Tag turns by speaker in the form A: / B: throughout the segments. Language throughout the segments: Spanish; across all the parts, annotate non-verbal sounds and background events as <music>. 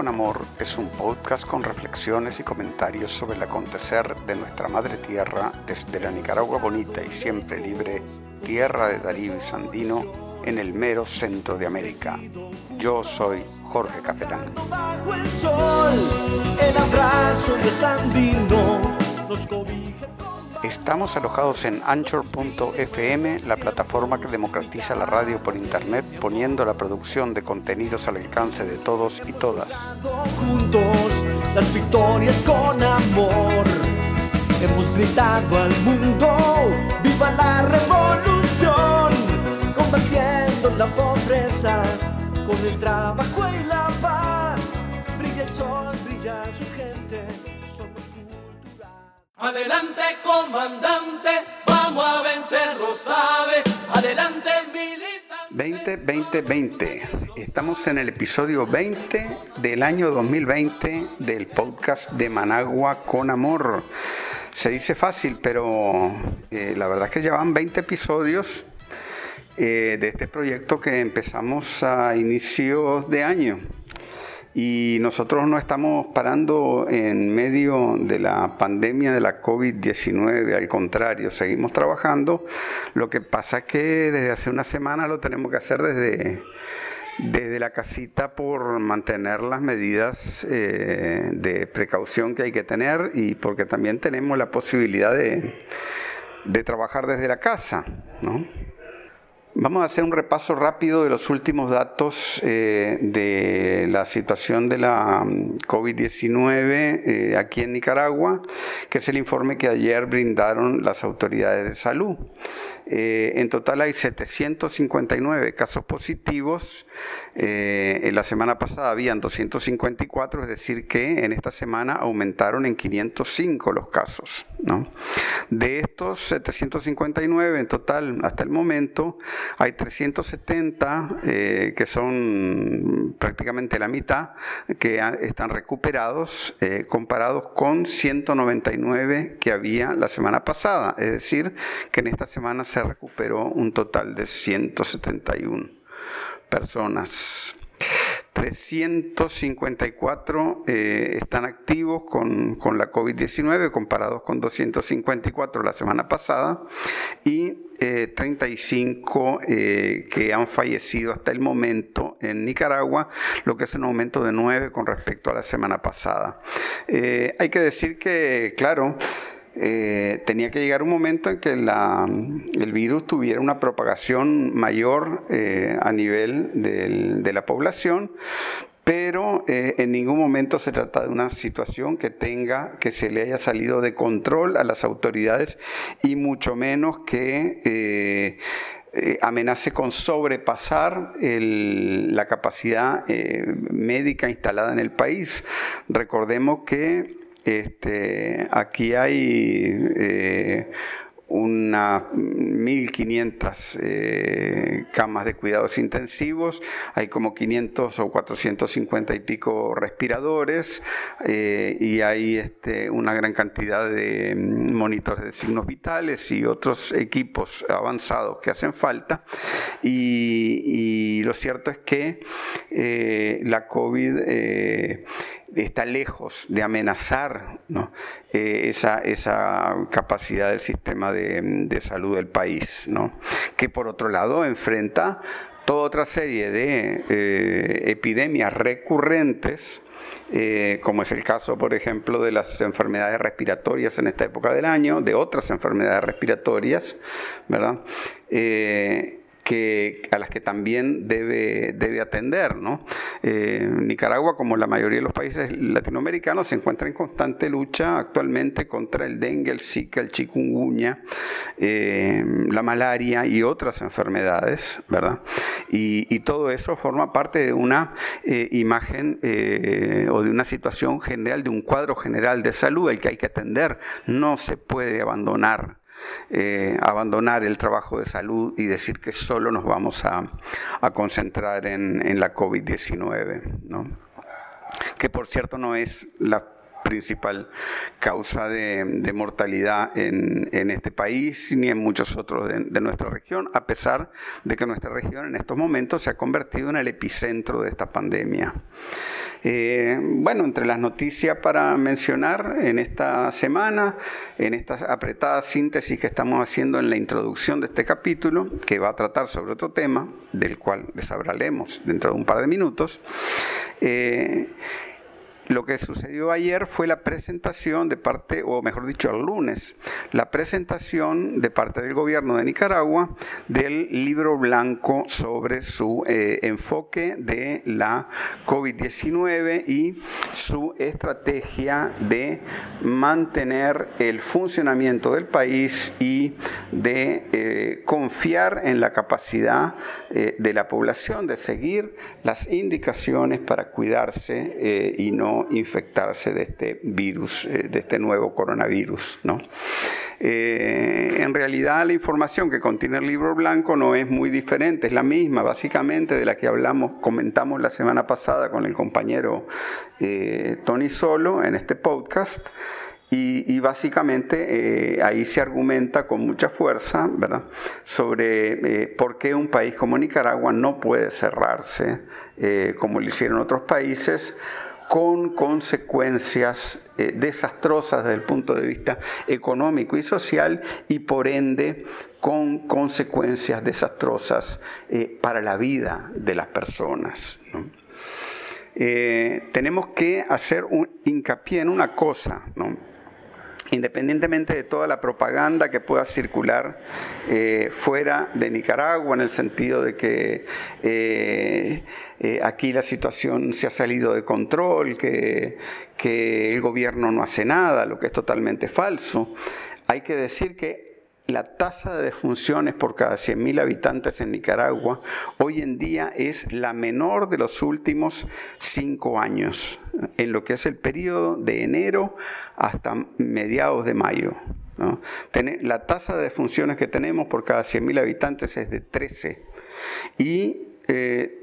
A: Con Amor es un podcast con reflexiones y comentarios sobre el acontecer de nuestra madre tierra desde la Nicaragua bonita y siempre libre, tierra de Darío y Sandino, en el mero centro de América. Yo soy Jorge Capelán. Estamos alojados en Anchor.fm, la plataforma que democratiza la radio por internet, poniendo la producción de contenidos al alcance de todos y todas.
B: juntos las victorias con amor. Hemos gritado al mundo, viva la revolución, combatiendo la pobreza con el trabajo y la paz. Brilla el sol, brilla su. Adelante comandante, vamos a vencer los sabes. Adelante militante.
A: 20, 20, 20. Estamos en el episodio 20 del año 2020 del podcast de Managua con Amor. Se dice fácil, pero eh, la verdad es que llevan 20 episodios eh, de este proyecto que empezamos a inicios de año. Y nosotros no estamos parando en medio de la pandemia de la COVID-19, al contrario, seguimos trabajando. Lo que pasa es que desde hace una semana lo tenemos que hacer desde, desde la casita por mantener las medidas eh, de precaución que hay que tener y porque también tenemos la posibilidad de, de trabajar desde la casa, ¿no? Vamos a hacer un repaso rápido de los últimos datos eh, de la situación de la mm, COVID-19 eh, aquí en Nicaragua, que es el informe que ayer brindaron las autoridades de salud. Eh, en total hay 759 casos positivos. Eh, en la semana pasada habían 254, es decir, que en esta semana aumentaron en 505 los casos. De estos 759 en total hasta el momento, hay 370 eh, que son prácticamente la mitad que están recuperados comparados con 199 que había la semana pasada. Es decir, que en esta semana se recuperó un total de 171 personas. 354 eh, están activos con, con la COVID-19 comparados con 254 la semana pasada y eh, 35 eh, que han fallecido hasta el momento en Nicaragua, lo que es un aumento de 9 con respecto a la semana pasada. Eh, hay que decir que, claro, eh, tenía que llegar un momento en que el virus tuviera una propagación mayor eh, a nivel de la población, pero eh, en ningún momento se trata de una situación que tenga, que se le haya salido de control a las autoridades y mucho menos que amenace con sobrepasar la capacidad médica instalada en el país. Recordemos que este, aquí hay eh, unas 1.500 eh, camas de cuidados intensivos, hay como 500 o 450 y pico respiradores eh, y hay este, una gran cantidad de mm, monitores de signos vitales y otros equipos avanzados que hacen falta. Y, lo cierto es que eh, la COVID está lejos de amenazar. Eh, esa, esa capacidad del sistema de, salud del país, ¿no? que por otro lado enfrenta toda otra serie de eh, epidemias recurrentes, eh, como es el caso, por ejemplo, de las enfermedades respiratorias en esta época del año, de otras enfermedades respiratorias, ¿verdad? Que, a las que también debe, debe atender. ¿no? Eh, Nicaragua, como la mayoría de los países latinoamericanos, se encuentra en constante lucha actualmente contra el dengue, el zika, el chikungunya, eh, la malaria y otras enfermedades, ¿verdad? Y, todo eso forma parte de una eh, imagen o de una situación general, de un cuadro general de salud al que hay que atender. No se puede abandonar eh, abandonar el trabajo de salud y decir que solo nos vamos a, a concentrar en, en la COVID-19, ¿no? que por cierto no es la principal causa de, mortalidad en, este país ni en muchos otros de, nuestra región, a pesar de que nuestra región en estos momentos se ha convertido en el epicentro de esta pandemia. Eh, bueno, entre las noticias para mencionar en esta semana, en esta apretada síntesis que estamos haciendo en la introducción de este capítulo, que va a tratar sobre otro tema, del cual les hablaremos dentro de un par de minutos, eh, lo que sucedió ayer fue la presentación de parte, o mejor dicho, el lunes, la presentación de parte del gobierno de Nicaragua del libro blanco sobre su eh, enfoque de la COVID-19 y su estrategia de mantener el funcionamiento del país y de eh, confiar en la capacidad eh, de la población de seguir las indicaciones para cuidarse y no infectarse de este virus, eh, de este nuevo coronavirus. ¿no? Eh, en realidad la información que contiene el libro blanco no es muy diferente, es la misma básicamente de la que hablamos, comentamos la semana pasada con el compañero eh, Tony Solo en este podcast. Y, básicamente ahí se argumenta con mucha fuerza ¿verdad? sobre por qué un país como Nicaragua no puede cerrarse como lo hicieron otros países con consecuencias eh, desastrosas desde el punto de vista económico y social y por ende con consecuencias desastrosas eh, para la vida de las personas. Eh, tenemos que hacer un hincapié en una cosa, independientemente de toda la propaganda que pueda circular fuera de Nicaragua, en el sentido de que eh, aquí la situación se ha salido de control, que, el gobierno no hace nada, lo que es totalmente falso, hay que decir que la tasa de defunciones por cada 100.000 habitantes en Nicaragua hoy en día es la menor de los últimos cinco años, en lo que es el periodo de enero hasta mediados de mayo. La tasa de defunciones que tenemos por cada 100.000 habitantes es de 13. Y eh,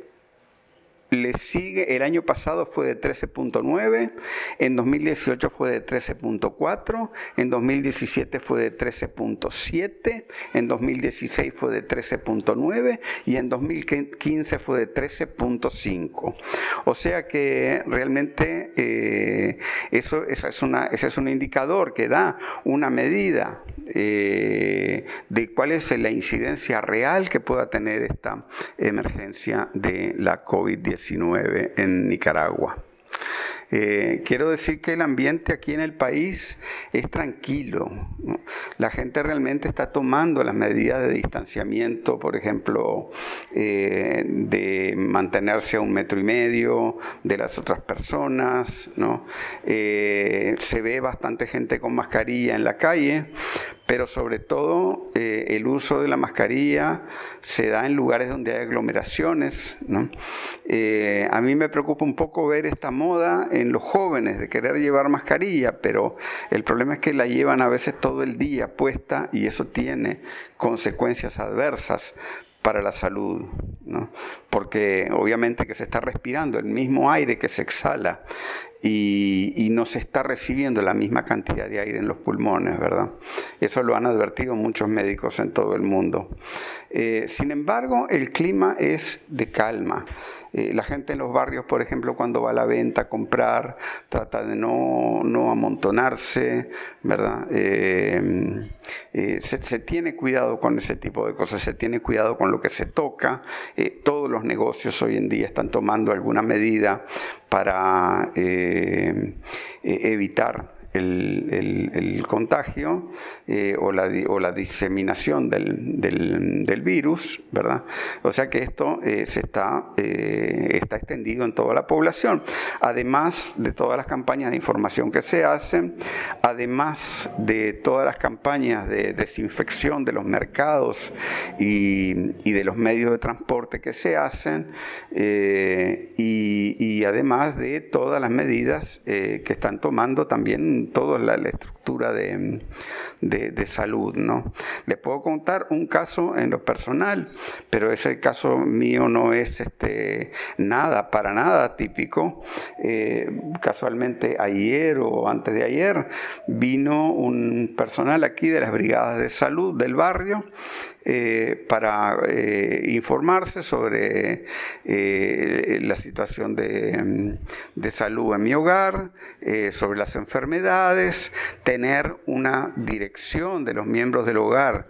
A: le sigue, el año pasado fue de 13.9, en 2018 fue de 13.4, en 2017 fue de 13.7, en 2016 fue de 13.9 y en 2015 fue de 13.5. O sea que realmente eh, eso, es una, ese es un indicador que da una medida eh, de cuál es la incidencia real que pueda tener esta emergencia de la COVID-19 en Nicaragua. Eh, quiero decir que el ambiente aquí en el país es tranquilo. La gente realmente está tomando las medidas de distanciamiento, por ejemplo, eh, de mantenerse a un metro y medio de las otras personas. ¿no? se ve bastante gente con mascarilla en la calle, pero sobre todo eh, el uso de la mascarilla se da en lugares donde hay aglomeraciones. Eh, a mí me preocupa un poco ver esta moda en los jóvenes de querer llevar mascarilla, pero el problema es que la llevan a veces todo el día puesta y eso tiene consecuencias adversas para la salud, porque obviamente que se está respirando el mismo aire que se exhala y, no se está recibiendo la misma cantidad de aire en los pulmones, ¿verdad? Eso lo han advertido muchos médicos en todo el mundo. Eh, sin embargo, el clima es de calma. Eh, la gente en los barrios, por ejemplo, cuando va a la venta a comprar, trata de no, amontonarse, ¿verdad? Eh, se, se, tiene cuidado con ese tipo de cosas, se tiene cuidado con lo que se toca. todos los negocios hoy en día están tomando alguna medida para evitar el, contagio eh, o, la, o, la, diseminación del, del, virus, ¿verdad? O sea que esto eh, se está, eh, está extendido en toda la población, además de todas las campañas de información que se hacen, además de todas las campañas de desinfección de los mercados y, de los medios de transporte que se hacen, y, además de todas las medidas que están tomando también toda la, estructura de, salud. ¿no? Les puedo contar un caso en lo personal, pero ese caso mío no es este, nada, para nada típico. eh, casualmente ayer o antes de ayer, vino un personal aquí de las brigadas de salud del barrio eh, para eh, informarse sobre eh, la situación de, salud en mi hogar, sobre las enfermedades, tener una dirección de los miembros del hogar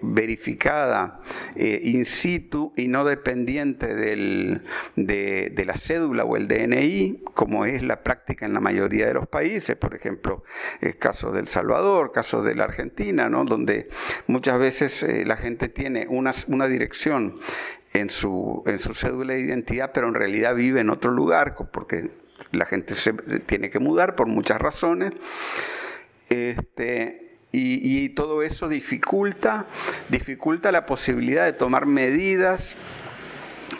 A: verificada in situ y no dependiente de, de la cédula o el DNI, como es la práctica en la mayoría de los países, por ejemplo, el caso del Salvador, caso de la Argentina, ¿no? donde muchas veces la gente tiene una, una dirección en su, en su cédula de identidad, pero en realidad vive en otro lugar, porque la gente se tiene que mudar por muchas razones. Este, y, y, todo eso dificulta, dificulta la posibilidad de tomar medidas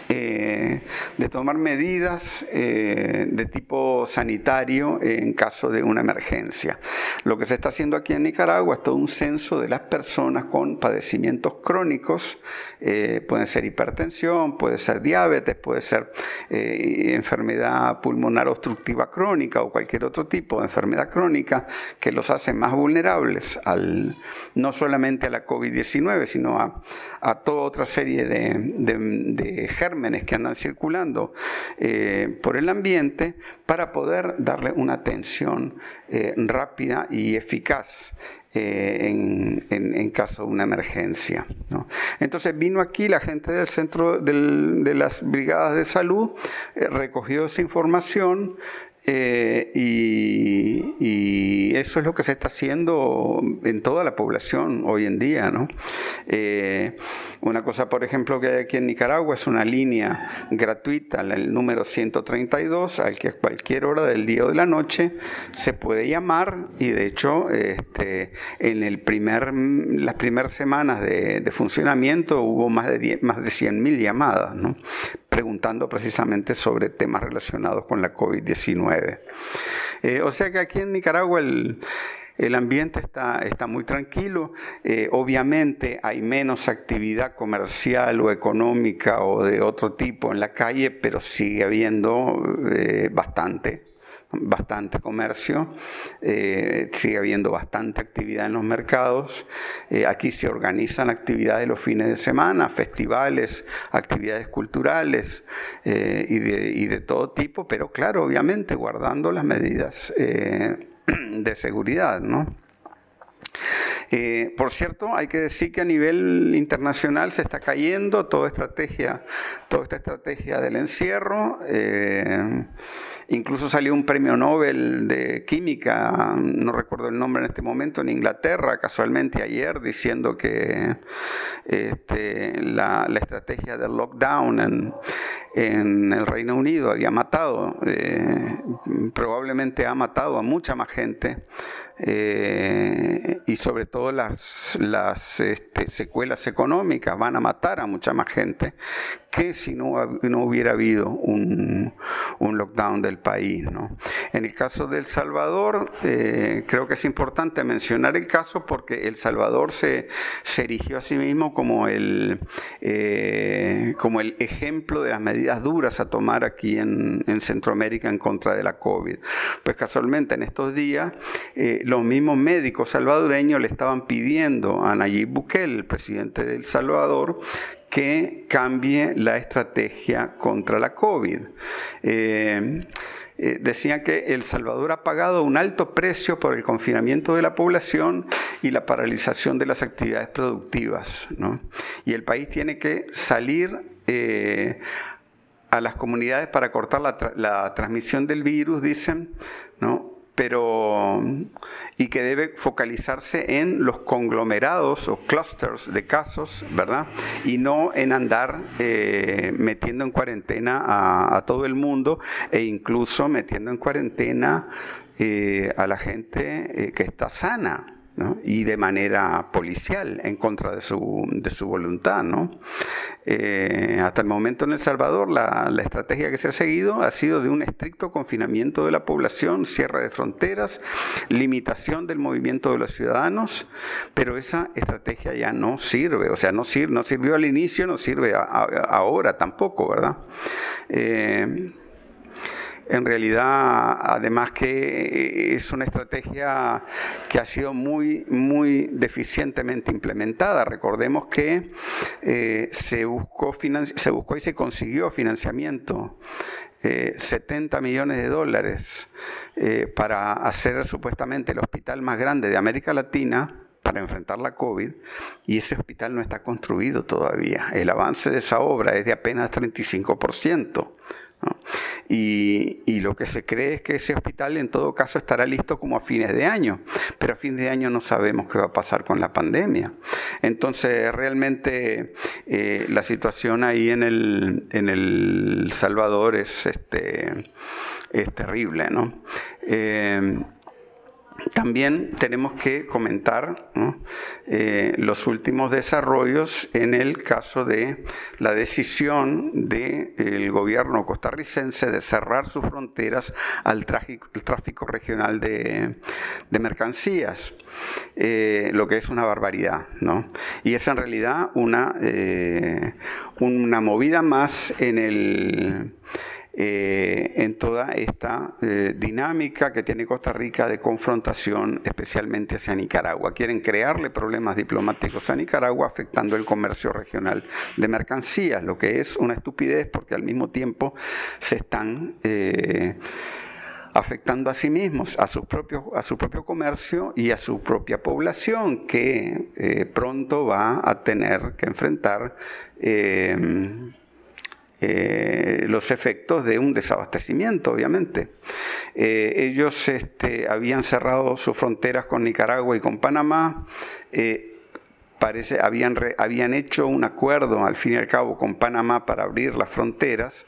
A: eh, de tomar medidas eh, de tipo sanitario en caso de una emergencia. Lo que se está haciendo aquí en Nicaragua es todo un censo de las personas con padecimientos crónicos, eh, pueden ser hipertensión, puede ser diabetes, puede ser enfermedad pulmonar obstructiva crónica o cualquier otro tipo de enfermedad crónica que los hace más vulnerables al, no solamente a la COVID-19, sino a, toda otra serie de, de que andan circulando eh, por el ambiente para poder darle una atención eh, rápida y eficaz eh, en, caso de una emergencia. Entonces vino aquí la gente del centro de las brigadas de salud, recogió esa información, eh, y, eso es lo que se está haciendo en toda la población hoy en día. ¿no? Eh, una cosa, por ejemplo, que hay aquí en Nicaragua es una línea gratuita, el número 132, al que a cualquier hora del día o de la noche se puede llamar y de hecho este, en el primer, las primeras semanas de, funcionamiento hubo más de, más de 100.000 llamadas, ¿no? preguntando precisamente sobre temas relacionados con la COVID-19. Eh, o sea que aquí en Nicaragua el, ambiente está, está, muy tranquilo. Eh, obviamente hay menos actividad comercial o económica o de otro tipo en la calle, pero sigue habiendo eh, bastante bastante comercio, eh, sigue habiendo bastante actividad en los mercados. Eh, aquí se organizan actividades los fines de semana, festivales, actividades culturales eh, y, de, todo tipo, pero claro, obviamente guardando las medidas <clears throat> de seguridad, ¿no? Por cierto, hay que decir que a nivel internacional se está cayendo toda estrategia, toda esta estrategia del encierro. Incluso salió un premio Nobel de química, no recuerdo el nombre en este momento, en Inglaterra, casualmente ayer, diciendo que este, la, estrategia del lockdown en, en, el Reino Unido había matado, eh, probablemente ha matado a mucha más gente eh, y sobre todo las, las este, secuelas económicas van a matar a mucha más gente que si no, no hubiera habido un, un, lockdown del país. ¿no? En el caso de El Salvador, eh, creo que es importante mencionar el caso porque El Salvador se, se erigió a sí mismo como el, eh, como el ejemplo de las medidas duras a tomar aquí en, en, Centroamérica en contra de la COVID. Pues casualmente en estos días los mismos médicos salvadoreños le estaban pidiendo a Nayib Bukele, el presidente de El Salvador, que cambie la estrategia contra la COVID. Eh, eh, decían que El Salvador ha pagado un alto precio por el confinamiento de la población y la paralización de las actividades productivas. Y el país tiene que salir eh, a las comunidades para cortar la transmisión del virus, dicen, ¿no? Pero y que debe focalizarse en los conglomerados o clusters de casos, ¿verdad? Y no en andar eh, metiendo en cuarentena a, todo el mundo e incluso metiendo en cuarentena eh, a la gente eh, que está sana y de manera policial en contra de su, de su voluntad. Eh, hasta el momento en El Salvador la, la, estrategia que se ha seguido ha sido de un estricto confinamiento de la población, cierre de fronteras, limitación del movimiento de los ciudadanos, pero esa estrategia ya no sirve, o sea, no, sirve, no sirvió al inicio, no sirve ahora tampoco, ¿verdad? Eh, en realidad, además que es una estrategia que ha sido muy, muy deficientemente implementada. Recordemos que eh, se, buscó y se consiguió financiamiento 70 eh, millones de dólares eh, para hacer supuestamente el hospital más grande de América Latina para enfrentar la COVID y ese hospital no está construido todavía. El avance de esa obra es de apenas 35%. Y, lo que se cree es que ese hospital en todo caso estará listo como a fines de año, pero a fin de año no sabemos qué va a pasar con la pandemia. Entonces realmente eh, la situación ahí en el, en el Salvador es, este, es terrible. ¿no? Eh, también tenemos que comentar eh, los últimos desarrollos en el caso de la decisión del gobierno costarricense de cerrar sus fronteras al tráfico, regional de, mercancías, eh, lo que es una barbaridad. ¿no? Y es en realidad una, eh, una movida más en el eh, en toda esta eh, dinámica que tiene Costa Rica de confrontación, especialmente hacia Nicaragua. Quieren crearle problemas diplomáticos a Nicaragua afectando el comercio regional de mercancías, lo que es una estupidez porque al mismo tiempo se están... Eh, afectando a sí mismos, a su propio, a su propio comercio y a su propia población, que pronto va a tener que enfrentar los efectos de un desabastecimiento, obviamente. Eh, ellos este, habían cerrado sus fronteras con Nicaragua y con Panamá. Eh, parece, habían, habían hecho un acuerdo, al fin y al cabo, con Panamá para abrir las fronteras,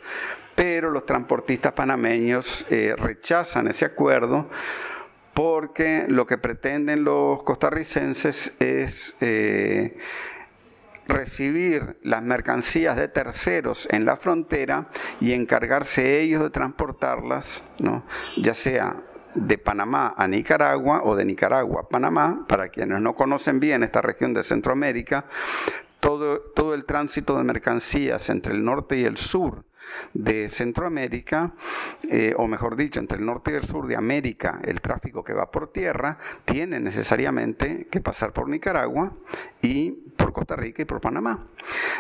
A: pero los transportistas panameños rechazan ese acuerdo porque lo que pretenden los costarricenses es recibir las mercancías de terceros en la frontera y encargarse ellos de transportarlas, ¿no? ya sea de Panamá a Nicaragua o de Nicaragua a Panamá, para quienes no conocen bien esta región de Centroamérica, todo, todo el tránsito de mercancías entre el norte y el sur de Centroamérica, eh, o mejor dicho, entre el norte y el sur de América, el tráfico que va por tierra tiene necesariamente que pasar por Nicaragua y por Costa Rica y por Panamá.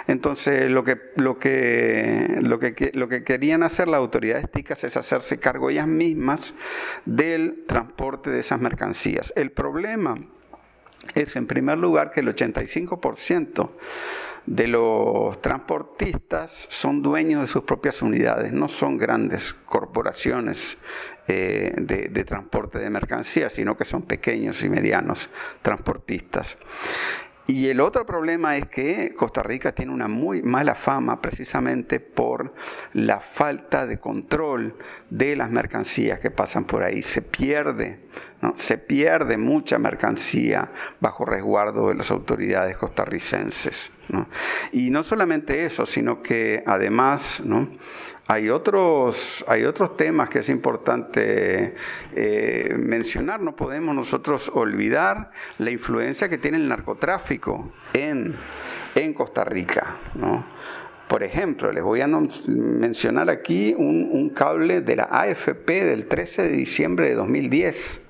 A: Entonces, lo que, lo que, lo que, lo que querían hacer las autoridades ticas es hacerse cargo ellas mismas del transporte de esas mercancías. El problema es, en primer lugar, que el 85% de los transportistas son dueños de sus propias unidades, no son grandes corporaciones eh, de, de, transporte de mercancías, sino que son pequeños y medianos transportistas. Y el otro problema es que Costa Rica tiene una muy mala fama precisamente por la falta de control de las mercancías que pasan por ahí. Se pierde, ¿no? se pierde mucha mercancía bajo resguardo de las autoridades costarricenses. Y no solamente eso, sino que además. Hay otros, hay otros temas que es importante eh, mencionar. No podemos nosotros olvidar la influencia que tiene el narcotráfico en, en Costa Rica. Por ejemplo, les voy a mencionar aquí un, cable de la AFP del 13 de diciembre de 2010,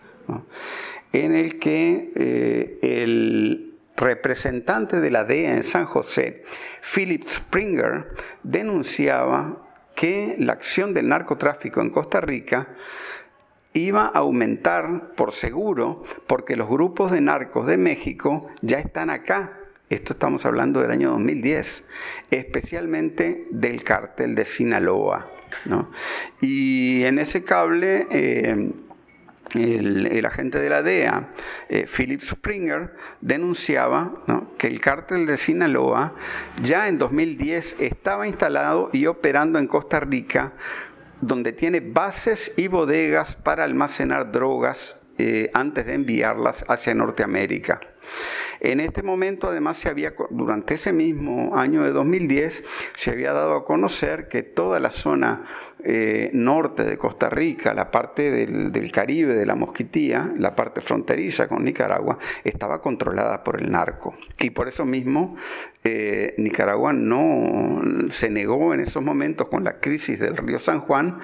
A: en el que eh, el representante de la DEA en San José, Philip Springer, denunciaba que la acción del narcotráfico en Costa Rica iba a aumentar por seguro porque los grupos de narcos de México ya están acá. Esto estamos hablando del año 2010, especialmente del cártel de Sinaloa. Y en ese cable... Eh, el, agente de la DEA, eh, Philip Springer, denunciaba que el cártel de Sinaloa ya en 2010 estaba instalado y operando en Costa Rica, donde tiene bases y bodegas para almacenar drogas eh, antes de enviarlas hacia Norteamérica. En este momento, además, se había, durante ese mismo año de 2010, se había dado a conocer que toda la zona eh, norte de Costa Rica, la parte del, Caribe, de la Mosquitía, la parte fronteriza con Nicaragua, estaba controlada por el narco. Y por eso mismo eh, Nicaragua no se negó en esos momentos con la crisis del río San Juan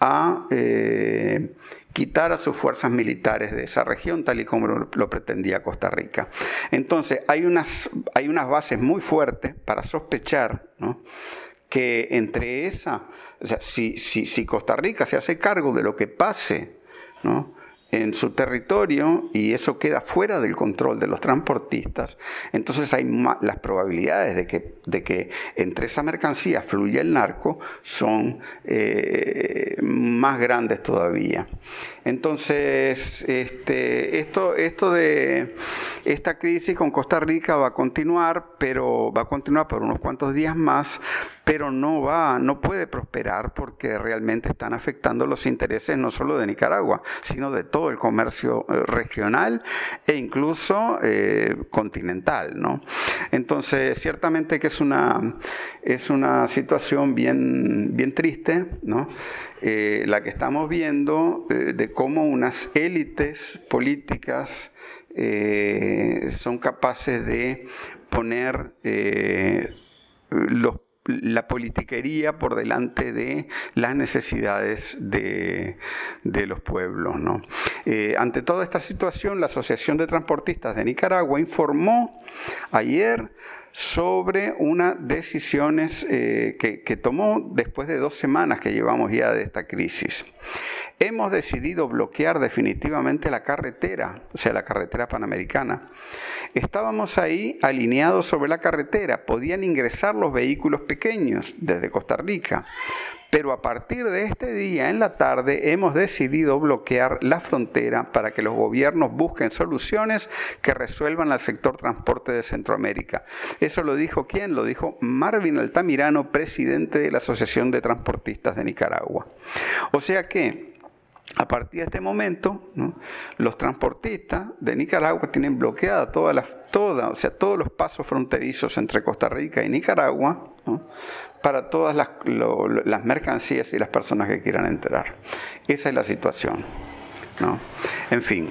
A: a eh, quitar a sus fuerzas militares de esa región, tal y como lo, pretendía Costa Rica. Entonces, hay unas, hay unas bases muy fuertes para sospechar que entre esa, o sea, si, si, Costa Rica se hace cargo de lo que pase, ¿no? En su territorio y eso queda fuera del control de los transportistas, entonces hay las probabilidades de que, de que entre esa mercancía fluya el narco son eh, más grandes todavía. Entonces, este, esto, esto de esta crisis con Costa Rica va a continuar, pero va a continuar por unos cuantos días más, pero no va, no puede prosperar porque realmente están afectando los intereses no solo de Nicaragua, sino de todo el comercio eh, regional e incluso eh, continental, ¿no? Entonces, ciertamente que es una, es una situación bien, bien triste, ¿no? Eh, la que estamos viendo de cómo unas élites políticas son capaces de poner los la politiquería por delante de las necesidades de, los pueblos. Eh, ante toda esta situación, la Asociación de Transportistas de Nicaragua informó ayer sobre unas decisiones eh, que, que tomó después de dos semanas que llevamos ya de esta crisis hemos decidido bloquear definitivamente la carretera, o sea, la carretera panamericana. Estábamos ahí alineados sobre la carretera, podían ingresar los vehículos pequeños desde Costa Rica, pero a partir de este día en la tarde hemos decidido bloquear la frontera para que los gobiernos busquen soluciones que resuelvan al sector transporte de Centroamérica. Eso lo dijo quién? Lo dijo Marvin Altamirano, presidente de la Asociación de Transportistas de Nicaragua. O sea que a partir de este momento, los transportistas de Nicaragua tienen bloqueada todas las, o sea, todos los pasos fronterizos entre Costa Rica y Nicaragua para todas las, mercancías y las personas que quieran entrar. Esa es la situación. En fin.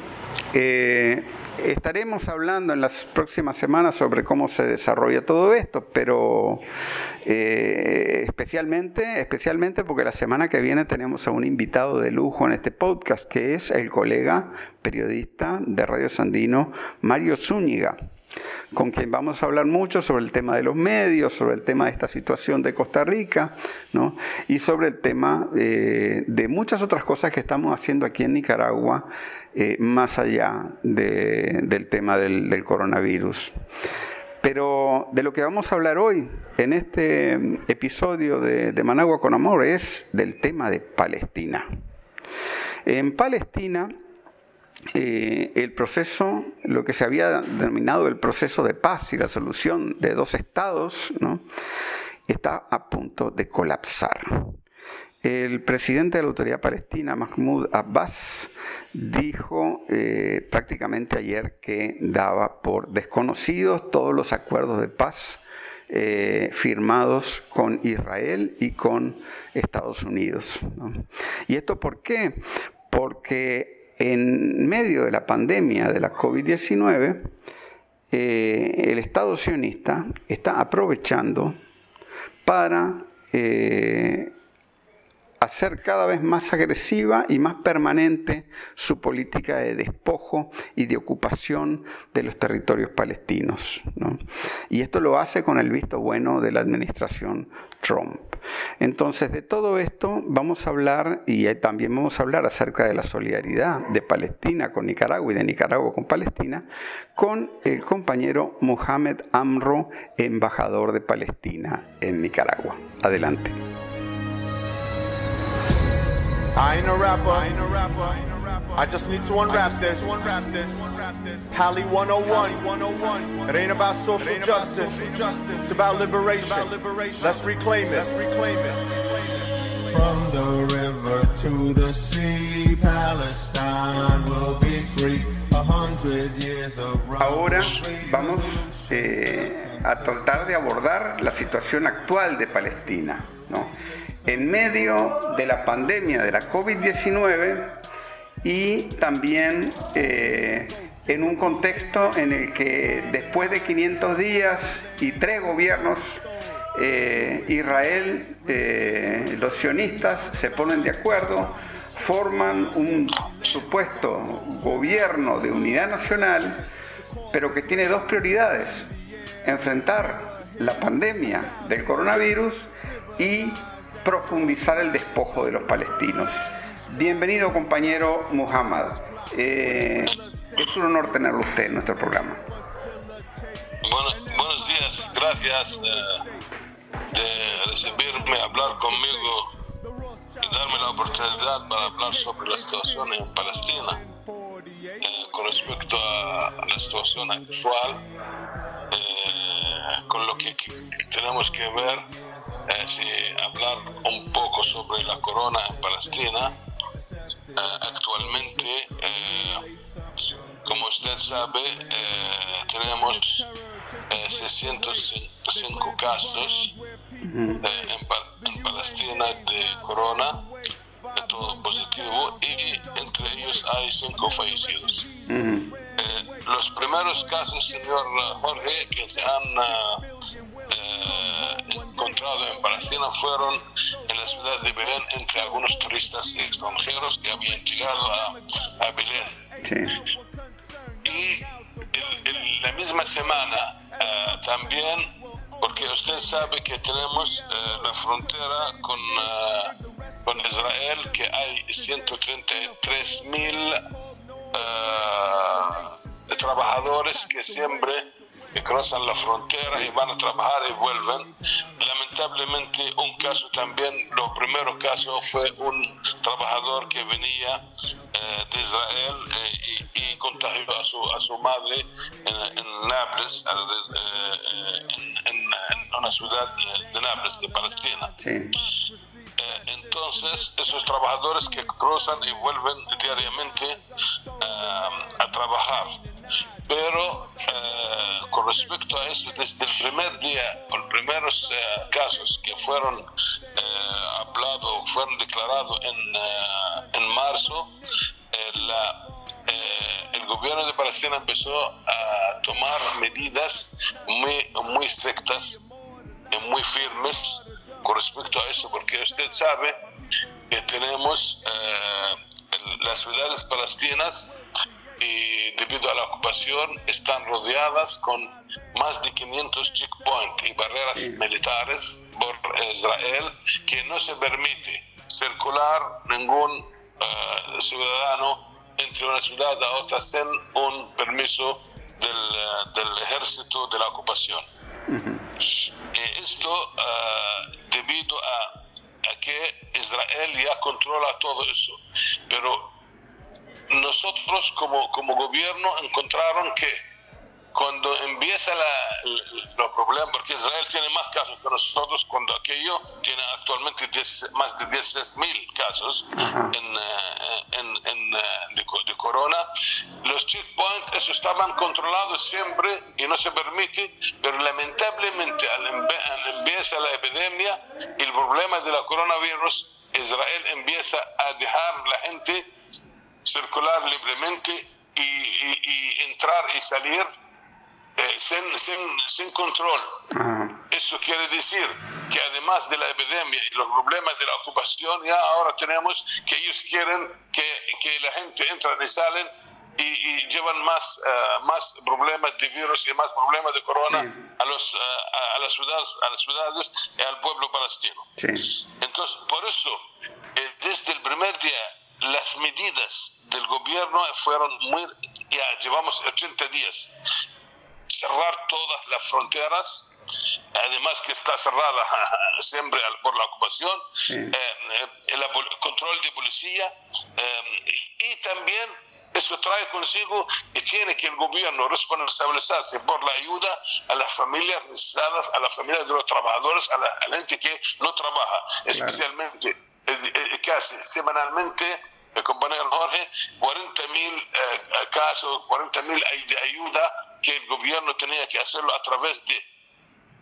A: Eh, Estaremos hablando en las próximas semanas sobre cómo se desarrolla todo esto, pero eh, especialmente, especialmente porque la semana que viene tenemos a un invitado de lujo en este podcast, que es el colega periodista de Radio Sandino, Mario Zúñiga con quien vamos a hablar mucho sobre el tema de los medios, sobre el tema de esta situación de Costa Rica, ¿no? y sobre el tema eh, de muchas otras cosas que estamos haciendo aquí en Nicaragua, eh, más allá del tema del, coronavirus. Pero de lo que vamos a hablar hoy en este episodio de, de Managua con Amor es del tema de Palestina. En Palestina eh, el proceso, lo que se había denominado el proceso de paz y la solución de dos estados, está a punto de colapsar. El presidente de la autoridad palestina, Mahmoud Abbas, dijo eh, prácticamente ayer que daba por desconocidos todos los acuerdos de paz eh, firmados con Israel y con Estados Unidos. ¿Y esto por qué? Porque en medio de la pandemia de la COVID-19, eh, el Estado sionista está aprovechando para eh, hacer cada vez más agresiva y más permanente su política de despojo y de ocupación de los territorios palestinos. Y esto lo hace con el visto bueno de la administración Trump. Entonces, de todo esto vamos a hablar y también vamos a hablar acerca de la solidaridad de Palestina con Nicaragua y de Nicaragua con Palestina con el compañero Mohamed Amro, embajador de Palestina en Nicaragua. Adelante. I ain't a ain't a just need to unwrap this. Tally 101. It ain't about social justice. It's about liberation. Let's reclaim it. From the river to the sea, Palestine will be free. Ahora vamos eh, a tratar de abordar la situación actual de Palestina. ¿no? en medio de la pandemia de la COVID-19 y también eh, en un contexto en el que después de 500 días y tres gobiernos, eh, Israel, eh, los sionistas se ponen de acuerdo, forman un supuesto gobierno de unidad nacional, pero que tiene dos prioridades, enfrentar la pandemia del coronavirus y profundizar el despojo de los palestinos. Bienvenido compañero Muhammad. Eh, es un honor tenerlo usted en nuestro programa.
C: buenos días, gracias eh, de recibirme, hablar conmigo y darme la oportunidad para hablar sobre la situación en Palestina. Eh, con respecto a, la situación actual, eh, con lo que, tenemos que ver, es hablar un poco sobre la corona en Palestina. Actualmente como usted sabe, eh, tenemos 605 eh, casos eh, en, Palestina de corona, todo positivo, y entre ellos hay 5 fallecidos. los primeros casos, señor Jorge, que se han encontrado en Palestina fueron en la ciudad de Belén entre algunos turistas extranjeros que habían llegado a, a Belén. Y en, la misma semana eh, también, porque usted sabe que tenemos eh, la frontera con, eh, con Israel, que hay 133 mil trabajadores que siempre que cruzan la frontera y van a trabajar y vuelven. Lamentablemente un caso también, lo primero caso fue un trabajador que venía eh, de Israel eh, y, contagió a su, a su madre en, en Nápoles, eh, en, una ciudad de, Nápoles, de Palestina. Entonces, esos trabajadores que cruzan y vuelven diariamente a trabajar. Pero eh, con respecto a eso, desde el primer día, los primeros eh, casos que fueron eh, hablados, fueron declarados en, en marzo, el gobierno de Palestina empezó a tomar medidas muy, muy estrictas y muy firmes con respecto a eso, porque usted sabe que tenemos las ciudades palestinas y debido a la ocupación están rodeadas con más de 500 checkpoints y barreras militares por Israel que no se permite circular ningún eh, ciudadano entre una ciudad a otra sin un permiso del, eh, del ejército de la ocupación. Esto uh, debido a, a que Israel ya controla todo eso. Pero nosotros como, como gobierno encontraron que cuando empieza los problemas, porque Israel tiene más casos que nosotros, cuando aquello tiene actualmente más de 16 mil casos en, eh, en, en, eh, de, corona, los checkpoints eso estaban controlados siempre y no se permite, pero lamentablemente al, al empieza la epidemia, el problema de la coronavirus, Israel empieza a dejar la gente circular libremente y, entrar y salir eh, sin, sin, sin, control. Eso quiere decir que además de la epidemia y los problemas de la ocupación, ya ahora tenemos que ellos quieren que, que la gente entra y salen y, llevan más, eh, más problemas de virus y más problemas de corona a, los, eh, a, las ciudades, a las ciudades y al pueblo palestino. Entonces, por eso, desde el primer día las medidas del gobierno fueron muy, ya llevamos 80 días, cerrar todas las fronteras, además que está cerrada <laughs> siempre por la ocupación, eh, eh, el control de policía eh, y también eso trae consigo que tiene que el gobierno responsabilizarse por la ayuda a las familias necesitadas, a las familias de los trabajadores, a la, gente que no trabaja, especialmente casi semanalmente compañero Jorge, 40 mil eh, casos, 40 mil de ayuda que el gobierno tenía que hacerlo a través de.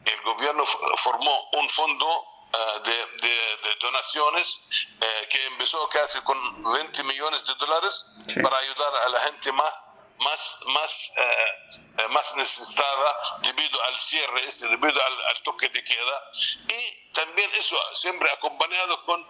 C: El gobierno formó un fondo de, de, donaciones que empezó casi con 20 millones de dólares para ayudar a la gente más más, más, más necesitada debido al cierre, este, debido al, al, toque de queda. Y también eso siempre acompañado con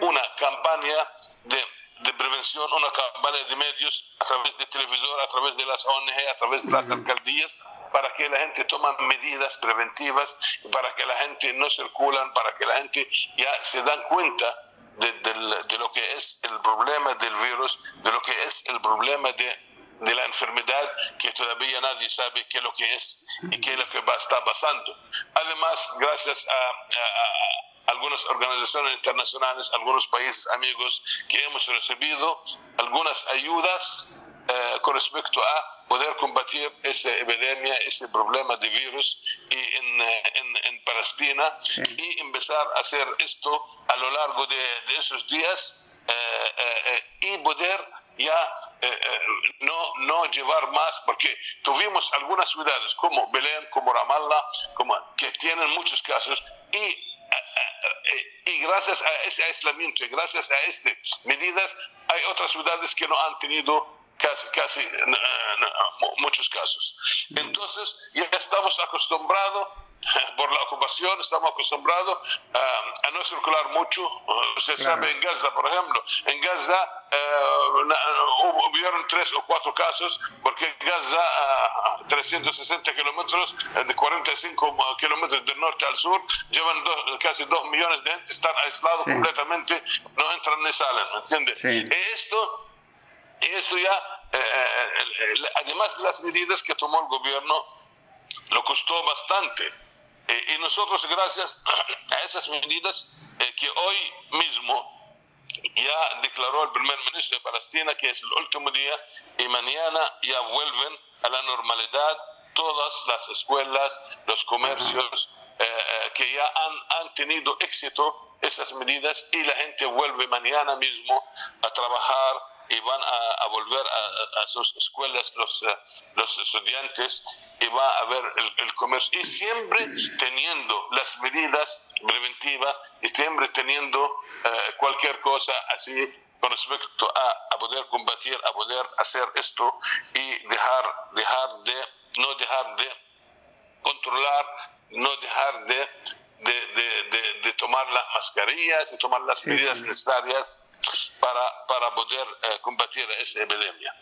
C: una campaña de de prevención, una campaña de medios a través de televisor, a través de las ONG, a través de las alcaldías, para que la gente tome medidas preventivas, para que la gente no circulan, para que la gente ya se dan cuenta de, de, lo que es el problema del virus, de lo que es el problema de, de la enfermedad que todavía nadie sabe qué es lo que es y qué es lo que va a estar pasando. Además, gracias a algunas organizaciones internacionales, algunos países amigos que hemos recibido algunas ayudas eh, con respecto a poder combatir esa epidemia, ese problema de virus y en, eh, en, en Palestina y empezar a hacer esto a lo largo de, de esos días eh, y poder ya no, no llevar más, porque tuvimos algunas ciudades como Belén, como Ramallah, como, que tienen muchos casos y y gracias a ese aislamiento y gracias a estas medidas, hay otras ciudades que no han tenido casi, casi muchos casos. Entonces, ya estamos acostumbrados <laughs> por la ocupación estamos acostumbrados a no circular mucho. <laughs> Usted sabe, en Gaza, por ejemplo, en Gaza uh, hubieron tres o cuatro casos, porque Gaza, a 360 kilómetros, eh, de 45 kilómetros del norte al sur, llevan casi dos millones de gente, están aislados completamente, no entran ni salen, ¿me entiendes? Y esto, esto ya, eh, además de las medidas que tomó el gobierno, lo costó bastante eh, y nosotros, gracias <clears throat> a esas medidas eh, que hoy mismo ya declaró el primer ministro de Palestina que es el último día y mañana ya vuelven a la normalidad todas las escuelas, los comercios eh, que ya han, han tenido éxito esas medidas y la gente vuelve mañana mismo a trabajar y van a, volver a, sus escuelas los, eh, los estudiantes y va a haber el, comercio. Y siempre teniendo las medidas preventivas y siempre teniendo eh, cualquier cosa así con respecto a, poder combatir, a poder hacer esto y dejar, dejar de, no dejar de controlar, no dejar de, de, de, tomar las mascarillas y tomar las medidas necesarias para, para poder eh, combatir esa epidemia.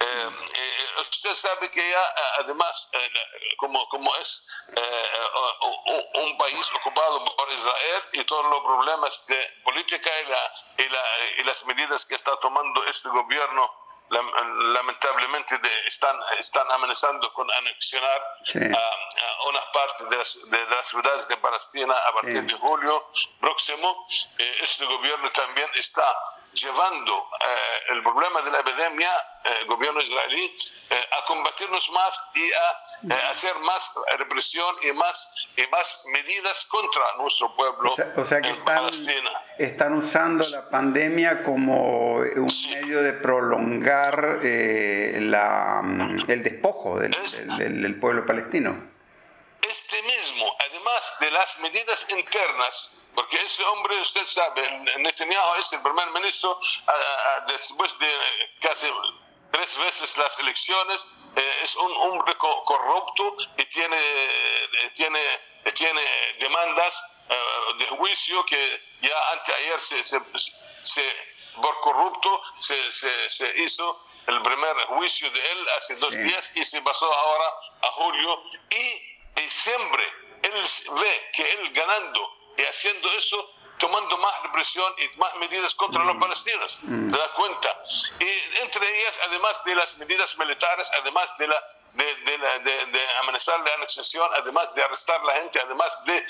C: Eh, eh, usted sabe que ya además, como, como es un país ocupado por Israel y todos los problemas de política y, la, y, la, y las medidas que está tomando este gobierno lamentablemente están, están amenazando con anexionar a, una parte de las, ciudades de Palestina a partir de julio próximo. Eh, este gobierno también está llevando eh, el problema de la epidemia, el eh, gobierno israelí, eh, a combatirnos más y a hacer más represión y más, y más medidas contra nuestro pueblo
A: o sea, que están, Están usando la pandemia como un medio de prolongar la, el despojo del, del, del pueblo palestino.
C: Este mismo, además de las medidas internas, porque ese hombre, usted sabe, Netanyahu es el primer ministro después de casi tres veces las elecciones, eh, es un hombre corrupto y tiene, eh, tiene, tiene demandas eh, de juicio que ya anteayer se, se, se por corrupto se, se, se, hizo el primer juicio de él hace dos días y se pasó ahora a julio. Y, siempre él ve que él ganando y haciendo eso tomando más represión y más medidas contra los mm. palestinos. Mm. ¿Te das cuenta? Y entre ellas, además de las medidas militares, además de la de, de, la, de, de amenazar la anexación, además de arrestar a la gente, además de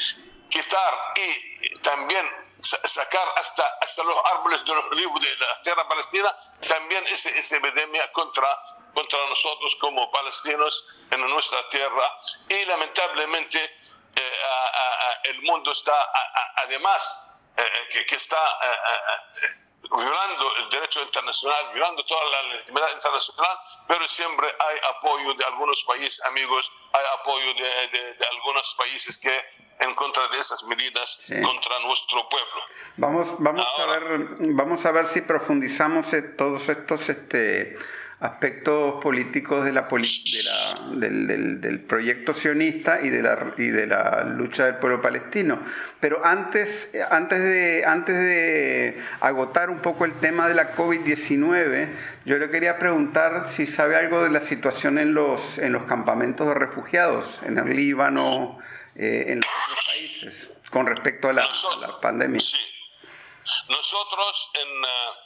C: quitar y también sacar hasta, hasta los árboles de los olivos de la tierra palestina, también esa epidemia contra, contra nosotros como palestinos en nuestra tierra. Y lamentablemente eh, el mundo está, además, eh, que, está eh, violando el derecho internacional, violando toda la legitimidad internacional, pero siempre hay apoyo de algunos países amigos, hay apoyo de, de, algunos países que en contra de esas medidas contra nuestro pueblo.
A: Vamos, vamos, a ver, vamos a ver si profundizamos en todos estos este, aspectos políticos de la, de la del, proyecto sionista y de, la, y de la lucha del pueblo palestino. Pero antes, antes, de, antes de agotar un poco el tema de la COVID-19, yo le quería preguntar si sabe algo de la situación en los, en los campamentos de refugiados, en el Líbano, eh, en los otros países, con respecto a la, pandemia.
C: Sí. Nosotros en... Uh,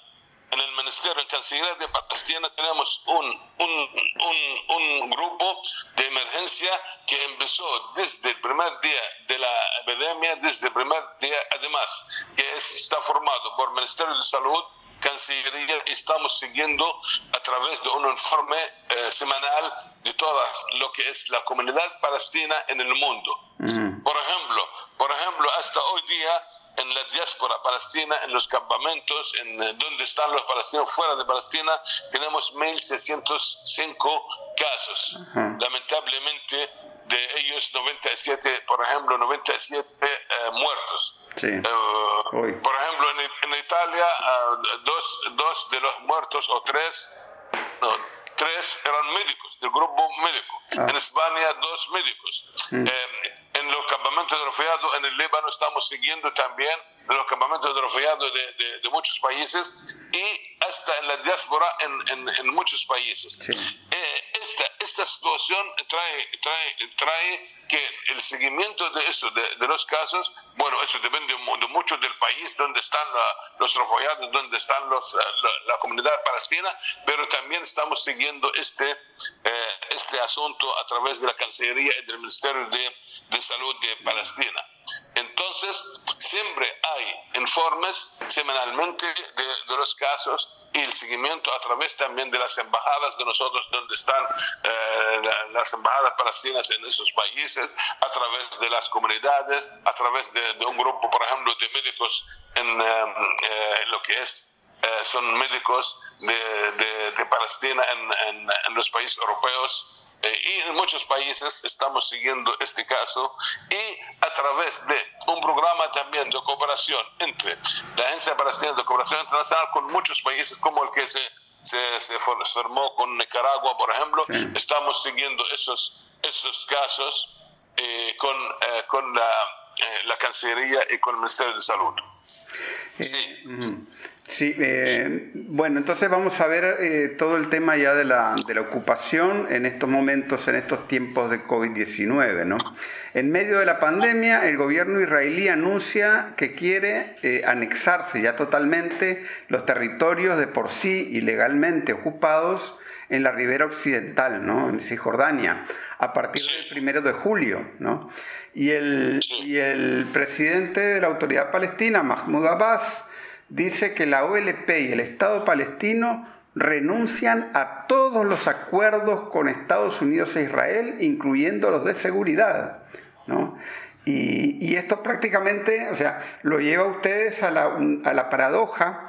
C: en el Ministerio, en Cancillería de Palestina, tenemos un, un, un, un, grupo de emergencia que empezó desde el primer día de la epidemia, desde el primer día, además, que está formado por el Ministerio de Salud, Cancillería, estamos siguiendo a través de un informe eh, semanal de toda lo que es la comunidad palestina en el mundo. Por ejemplo, por ejemplo, hasta hoy día en la diáspora palestina, en los campamentos, en eh, donde están los palestinos fuera de Palestina, tenemos 1.605 casos. Lamentablemente, de ellos 97, por ejemplo, 97 eh, muertos. Eh, por ejemplo, en, Italia, dos, dos, de los muertos o tres, no, tres eran médicos, del grupo médico. Ah. En España, dos médicos. Mm. en los campamentos de refugiados en el Líbano estamos siguiendo también los campamentos de refugiados de, de, muchos países y hasta en la diáspora en, en, muchos países. Eh, esta, situación trae, trae, trae que el seguimiento de eso, de, los casos, bueno, eso depende de mucho del país donde están los refugiados, donde están los, la, comunidad palestina, pero también estamos siguiendo este, eh, este asunto a través de la Cancillería y del Ministerio de, de Salud de Palestina. Entonces, siempre hay informes semanalmente de, los casos y el seguimiento a través también de las embajadas de nosotros, donde están eh, las embajadas palestinas en esos países, a través de las comunidades, a través de, un grupo, por ejemplo, de médicos en eh, eh, lo que es son médicos de, de, Palestina en, en, los países europeos eh, y en muchos países estamos siguiendo este caso y a través de un programa también de cooperación entre la Agencia Palestina de Cooperación Internacional con muchos países como el que se, se, formó con Nicaragua, por ejemplo, estamos siguiendo esos, esos casos eh, con, eh, con la, la Cancillería y con el Ministerio de Salud.
A: Sí. Sí, eh, bueno, entonces vamos a ver eh, todo el tema ya de la, de la, ocupación en estos momentos, en estos tiempos de COVID-19. ¿no? En medio de la pandemia, el gobierno israelí anuncia que quiere eh, anexarse ya totalmente los territorios de por sí ilegalmente ocupados en la ribera occidental, ¿no? en Cisjordania, a partir del primero de julio. ¿no? Y, el, y el presidente de la autoridad palestina, Mahmoud Abbas, dice que la OLP y el Estado palestino renuncian a todos los acuerdos con Estados Unidos e Israel, incluyendo los de seguridad. ¿no? Y, esto prácticamente, o sea, lo lleva a ustedes a la, a la paradoja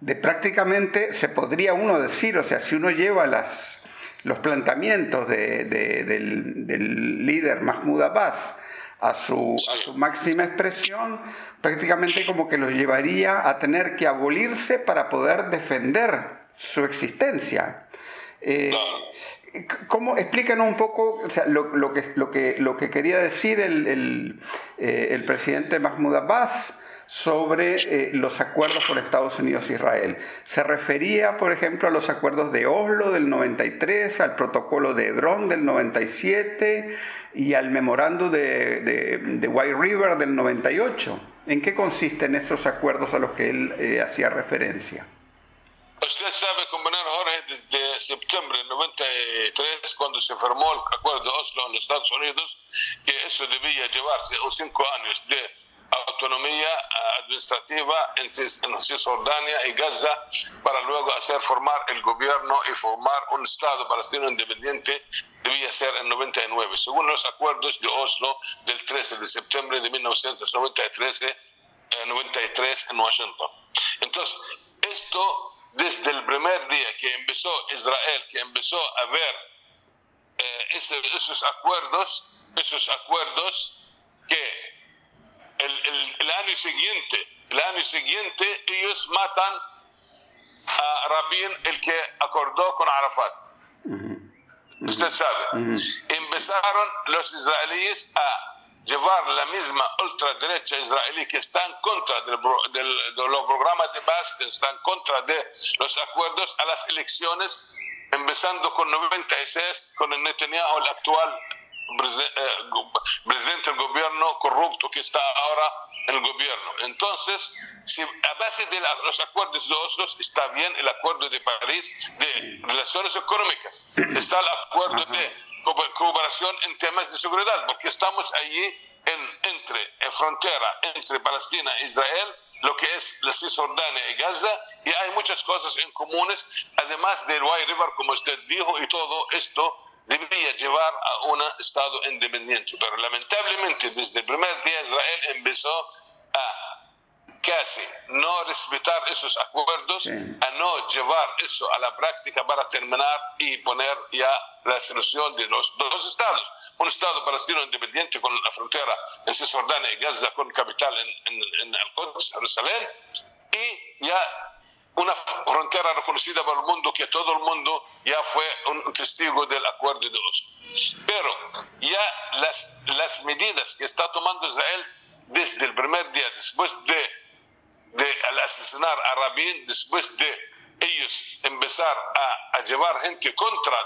A: de prácticamente, se podría uno decir, o sea, si uno lleva las, los planteamientos del, del líder Mahmoud Abbas, a su, a su máxima expresión, prácticamente como que los llevaría a tener que abolirse para poder defender su existencia. Eh, ¿Cómo? Explícanos un poco o sea, lo, lo, que, lo, que, lo que quería decir el, el, eh, el presidente Mahmoud Abbas sobre eh, los acuerdos con Estados Unidos e Israel. Se refería, por ejemplo, a los acuerdos de Oslo del 93, al protocolo de Hebrón del 97 y al memorando de, de, White River del 98. ¿En qué consisten esos acuerdos a los que él eh, hacía referencia?
C: Usted sabe, compañero Jorge, desde septiembre del 93, cuando se firmó el acuerdo de Oslo en los Estados Unidos, que eso debía llevarse a cinco años de autonomía administrativa en Cisjordania y Gaza para luego hacer formar el gobierno y formar un Estado palestino independiente debía ser en 99, según los acuerdos de Oslo del 13 de septiembre de 1993 93 en Washington. Entonces, esto desde el primer día que empezó Israel, que empezó a ver eh, esos acuerdos, esos acuerdos que el, año siguiente, el año siguiente ellos matan a Rabin, el que acordó con Arafat. Usted sabe. Empezaron los israelíes a llevar la misma ultraderecha israelí que está en contra de los programas de paz, que está en contra de los acuerdos a las elecciones, empezando con 96, con el Netanyahu, el actual eh, presidente del gobierno corrupto que está ahora en el gobierno. Entonces, si a base de los acuerdos de Oslo está bien el acuerdo de París de relaciones económicas, está el acuerdo de cooperación en temas de seguridad, porque estamos allí en, entre, en frontera entre Palestina e Israel, lo que es la Cisjordania y Gaza, y hay muchas cosas en comunes, además del White River, como usted dijo, y todo esto debería llevar a un Estado independiente. Pero lamentablemente desde el primer día Israel empezó a casi no respetar esos acuerdos, a no llevar eso a la práctica para terminar y poner ya la solución de los dos estados. Un estado palestino independiente con la frontera en Cisjordania y Gaza con capital en, en, en Jerusalén, y ya una frontera reconocida por el mundo que todo el mundo ya fue un testigo del acuerdo de Oslo. Pero ya las, las medidas que está tomando Israel desde el primer día, después de, de asesinar a Rabin, después de ellos empezar a, a llevar gente contra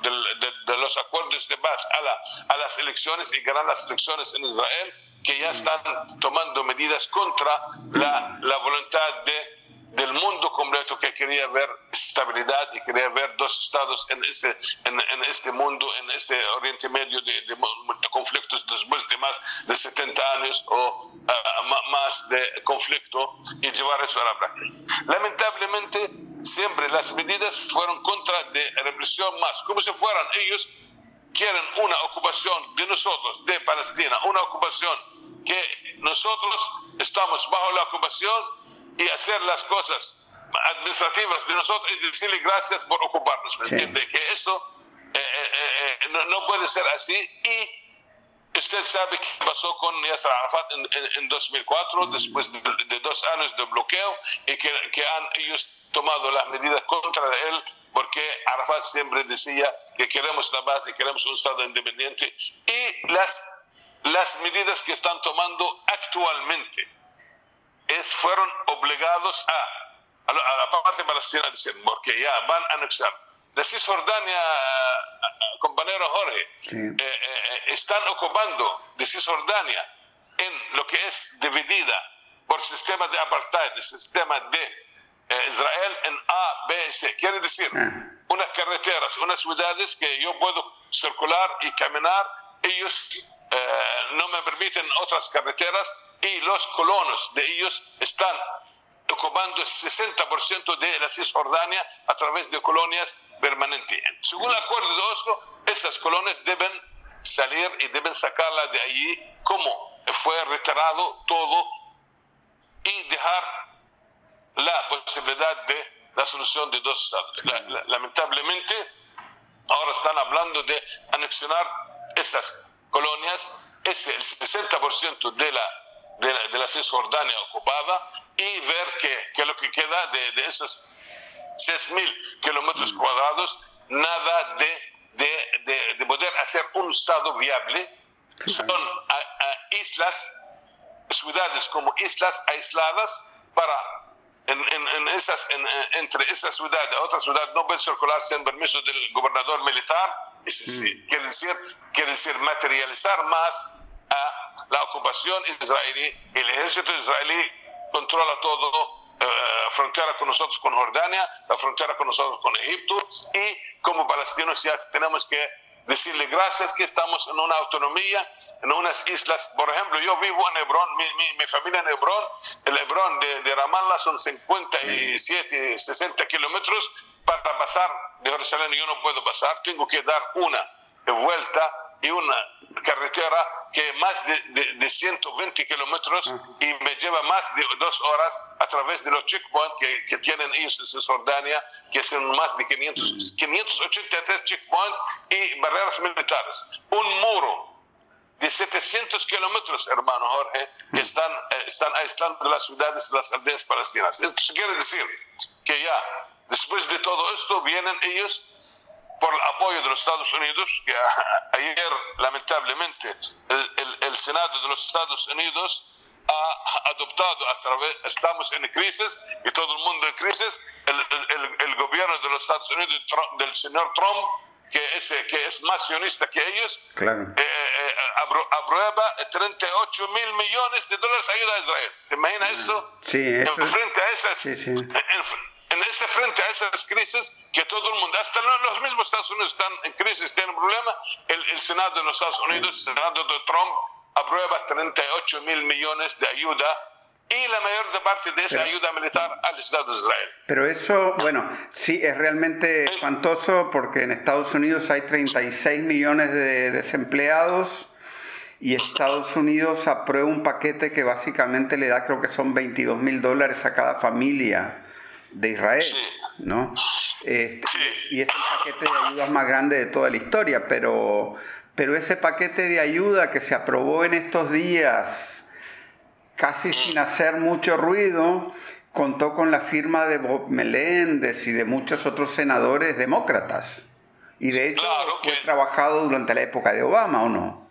C: de, los acuerdos de paz a, la, a las elecciones y ganar las elecciones en Israel, que ya están tomando medidas contra la, la voluntad de del mundo completo que quería ver estabilidad y quería ver dos estados en este, en, este mundo, en este Oriente Medio de, conflictos después de más de 70 años o ah, más de conflicto y llevar eso a la práctica. Lamentablemente, siempre las medidas fueron contra de represión más, como si fueran ellos quieren una ocupación de nosotros, de Palestina, una ocupación que nosotros estamos bajo la ocupación y hacer las cosas administrativas de nosotros y decirle gracias por ocuparnos. ¿Me entiende? Que eso eh, eh, eh, no, puede ser así y usted sabe qué pasó con Yasser Arafat en, 2004, mm. después de, dos años de bloqueo y que, que, han ellos tomado las medidas contra él porque Arafat siempre decía que queremos la base, queremos un Estado independiente y las, las medidas que están tomando actualmente es, fueron obligados a, a, la parte palestina, porque ya van a anexar. La Cisjordania, compañero Jorge, eh, eh, eh, están ocupando de Cisjordania en lo que es dividida por sistema de apartheid, el sistema de Israel en A, B, C. Quiere decir, ah. unas carreteras, unas ciudades que yo puedo circular y caminar, ellos no me permiten otras carreteras y los colonos de ellos están ocupando el 60% de la Cisjordania a través de colonias permanentes. Según el acuerdo de Oslo, esas colonias deben salir y deben sacarla de allí como fue retirado todo y dejar la posibilidad de la solución de dos estados. lamentablemente, ahora están hablando de anexionar esas colonias, es el 60% de la de la, de la Cisjordania ocupada y ver que, lo que queda de, de esos 6.000 kilómetros cuadrados, nada de, de, de, poder hacer un Estado viable. Son islas, ciudades como islas aisladas para en, en, esas, entre esa ciudad y otra ciudad no puede circular sin permiso del gobernador militar. Mm. quiere, decir, quiere decir materializar más a la ocupación israelí. El ejército israelí controla todo, eh, frontera con nosotros con Jordania, la frontera con nosotros con Egipto, y como palestinos ya tenemos que decirle gracias que estamos en una autonomía, en unas islas. Por ejemplo, yo vivo en Hebrón, mi, mi, familia en Hebrón, el Hebrón de, de, Ramallah son 57, 60 kilómetros. Para pasar de Jerusalén yo no puedo pasar, tengo que dar una vuelta y una carretera que más de, de, 120 kilómetros y me lleva más de dos horas a través de los checkpoints que, que tienen ellos en Cisjordania, que son más de 500, 583 checkpoints y barreras militares. Un muro de 700 kilómetros, hermano Jorge, que están, eh, están aislando las ciudades, las aldeas palestinas. Entonces quiere decir que ya, después de todo esto, vienen ellos por el apoyo de los Estados Unidos, que <laughs> ayer lamentablemente el, el, Senado de los Estados Unidos ha adoptado a través, estamos en crisis y todo el mundo en crisis, el, el gobierno de los Estados Unidos del señor Trump que es, que es más sionista que ellos, claro. eh, eh, aprueba 38 mil millones de dólares ayuda a Israel. ¿Te imaginas eso?
A: Sí, eso
C: frente a esas,
A: sí, sí.
C: En, en este frente a esas crisis que todo el mundo, hasta los mismos Estados Unidos están en crisis, tienen problema, el, el Senado de los Estados Unidos, el Senado de Trump, aprueba 38 mil millones de ayuda y la mayor parte de esa ayuda militar al Estado de Israel.
A: Pero eso, bueno, sí, es realmente espantoso porque en Estados Unidos hay 36 millones de desempleados y Estados Unidos aprueba un paquete que básicamente le da, creo que son 22 mil dólares a cada familia de Israel, ¿no? Este, y es el paquete de ayudas más grande de toda la historia, pero, pero ese paquete de ayuda que se aprobó en estos días, casi sin hacer mucho ruido, contó con la firma de Bob Meléndez y de muchos otros senadores demócratas. Y de hecho fue trabajado durante la época de Obama, ¿o no?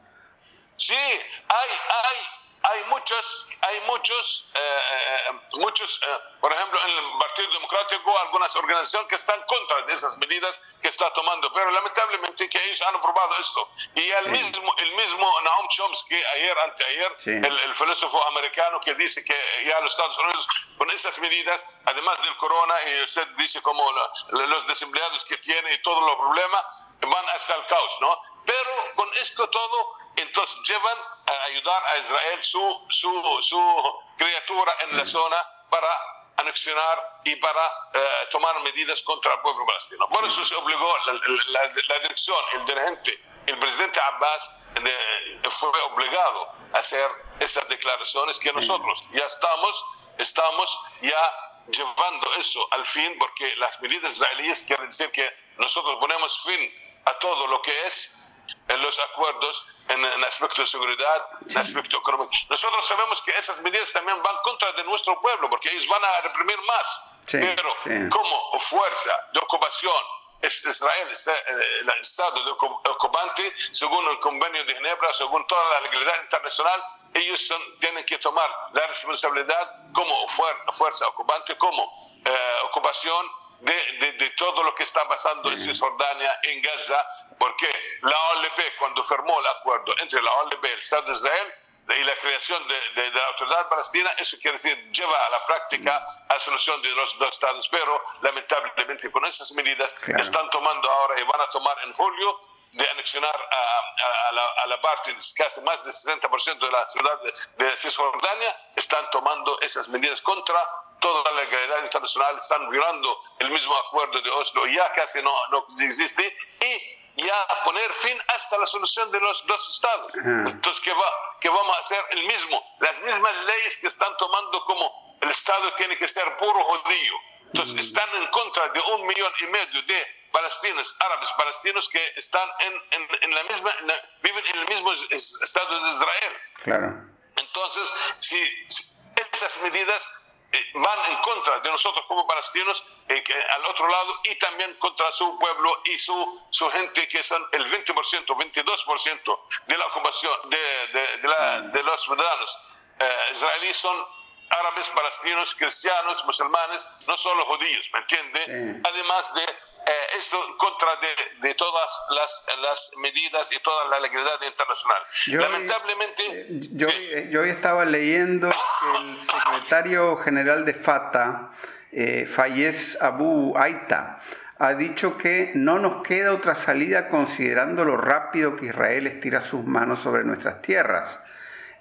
C: Sí, hay, hay, hay muchos hay muchos, eh, eh, muchos eh, por ejemplo, en el Partido Democrático, algunas organizaciones que están contra de esas medidas que está tomando, pero lamentablemente que ellos han aprobado esto. Y el, mismo, el mismo Naum Chomsky, ayer, anteayer, el, el, filósofo americano que dice que ya los Estados Unidos, con esas medidas, además del corona, y usted dice como los desempleados que tiene y todos los problemas, van hasta el caos, ¿no? Pero con esto todo, entonces llevan a ayudar a Israel su, su, su criatura en la zona para anexionar y para eh, tomar medidas contra el pueblo palestino. Por eso se obligó la, la, dirección, el dirigente, el presidente Abbas eh, fue obligado a hacer esas declaraciones que nosotros ya estamos, estamos ya llevando eso al fin, porque las medidas israelíes quieren decir que nosotros ponemos fin a todo lo que es en los acuerdos en el aspecto de seguridad, en el aspecto económico. Nosotros sabemos que esas medidas también van contra de nuestro pueblo, porque ellos van a reprimir más. Pero como fuerza de ocupación, Israel está eh, el estado de ocupante, según el convenio de Ginebra, según toda la legalidad internacional, ellos tienen que tomar la responsabilidad como fuerza ocupante, como eh, ocupación de, de, todo lo que está pasando en Cisjordania, en Gaza, porque la OLP, cuando firmó el acuerdo entre la OLP y el Estado de Israel, y la creación de, la autoridad palestina, eso quiere decir, lleva a la práctica a la solución de los dos estados, pero lamentablemente con esas medidas que están tomando ahora y van a tomar en julio, de anexionar a, la, a, la, parte, casi más del 60% de la ciudad de, de Cisjordania, están tomando esas medidas contra toda la legalidad internacional, están violando el mismo acuerdo de Oslo, ya casi no, no existe, y ya poner fin hasta la solución de los dos estados. Entonces, ¿qué, va, ¿qué vamos a hacer? El mismo, las mismas leyes que están tomando como el Estado tiene que ser puro judío. Entonces, están en contra de un millón y medio de palestinos, árabes palestinos que están en, en, la misma, viven en el mismo Estado de Israel.
A: Claro.
C: Entonces, si esas medidas eh, van en contra de nosotros como palestinos eh, al otro lado y también contra su pueblo y su, su gente que son el 20%, 22% de la ocupación de, de, de, la, de los ciudadanos eh, israelíes son árabes, palestinos, cristianos, musulmanes, no solo judíos, ¿me entiende? Además de eh, esto en contra de, de todas las, las, medidas y toda la legalidad internacional. Lamentablemente...
A: Eh, yo, yo hoy estaba leyendo que el secretario general de FATA, eh, Fayez Abu Aita, ha dicho que no nos queda otra salida considerando lo rápido que Israel estira sus manos sobre nuestras tierras.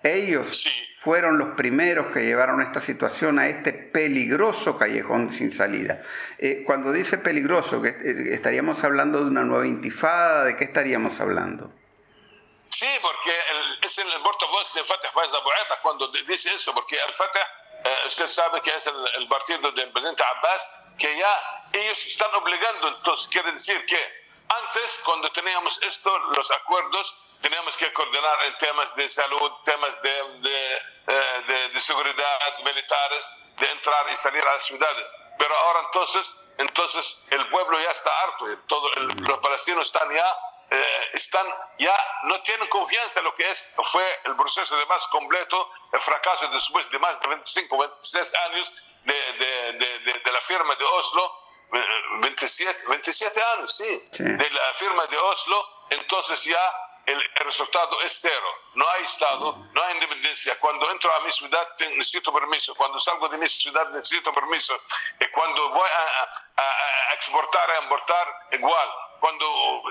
A: Ellos fueron los primeros que llevaron esta situación a este peligroso callejón sin salida. Eh, cuando dice peligroso, que eh, estaríamos hablando de una nueva intifada, ¿de qué estaríamos hablando?
C: Sí, porque es el portavoz de Fatah Faiz Abueta cuando dice eso, porque el Fatah, eh, usted sabe que es el, partido del presidente Abbas, que ya ellos están obligando, entonces quiere decir que antes, cuando teníamos esto, los acuerdos, tenemos que coordinar en temas de salud, temas de, de, de, de seguridad militares, de entrar y salir a las ciudades. Pero ahora entonces, entonces el pueblo ya está harto, todo, los palestinos están ya eh, están ya no tienen confianza en lo que es, fue el proceso de paz completo, el fracaso después de más de 25, 26 años de, de, de, de la firma de Oslo, 27, eh, 27 años, sí, sí, de la firma de Oslo, entonces ya el, resultado es cero. No hay Estado, no hay independencia. Cuando entro a mi ciudad necesito permiso, cuando salgo de mi ciudad necesito permiso, y cuando voy a, a, a exportar, a importar, igual cuando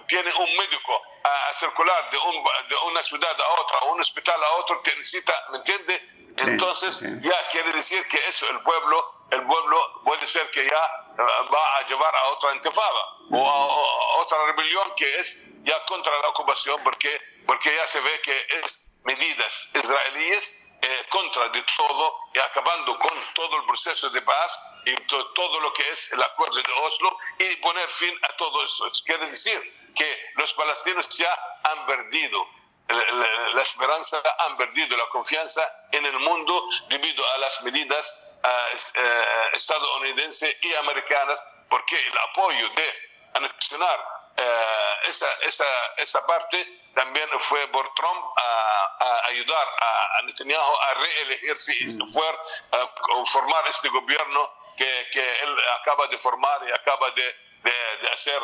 C: tiene un médico a, a circular de, un, de, una ciudad a otra, un hospital a otro, te necesita, ¿me entiende? Sí, Entonces, sí. ya quiere decir que eso, el pueblo, el pueblo puede ser que ya uh, va a llevar a otra intifada o a, otra rebelión que es ya contra la ocupación, porque, porque ya se ve que es medidas israelíes eh, contra de todo y acabando con todo el proceso de paz y to, todo lo que es el acuerdo de Oslo y poner fin a todo eso. Quiere decir que los palestinos ya han perdido la, la, la esperanza, han perdido la confianza en el mundo debido a las medidas uh, uh, estadounidenses y americanas, porque el apoyo de anexionar uh, esa, esa, esa parte también fue por Trump a, a ayudar a, Netanyahu a reelegirse y mm. fue a formar este gobierno que, que, él acaba de formar y acaba de, de, de hacer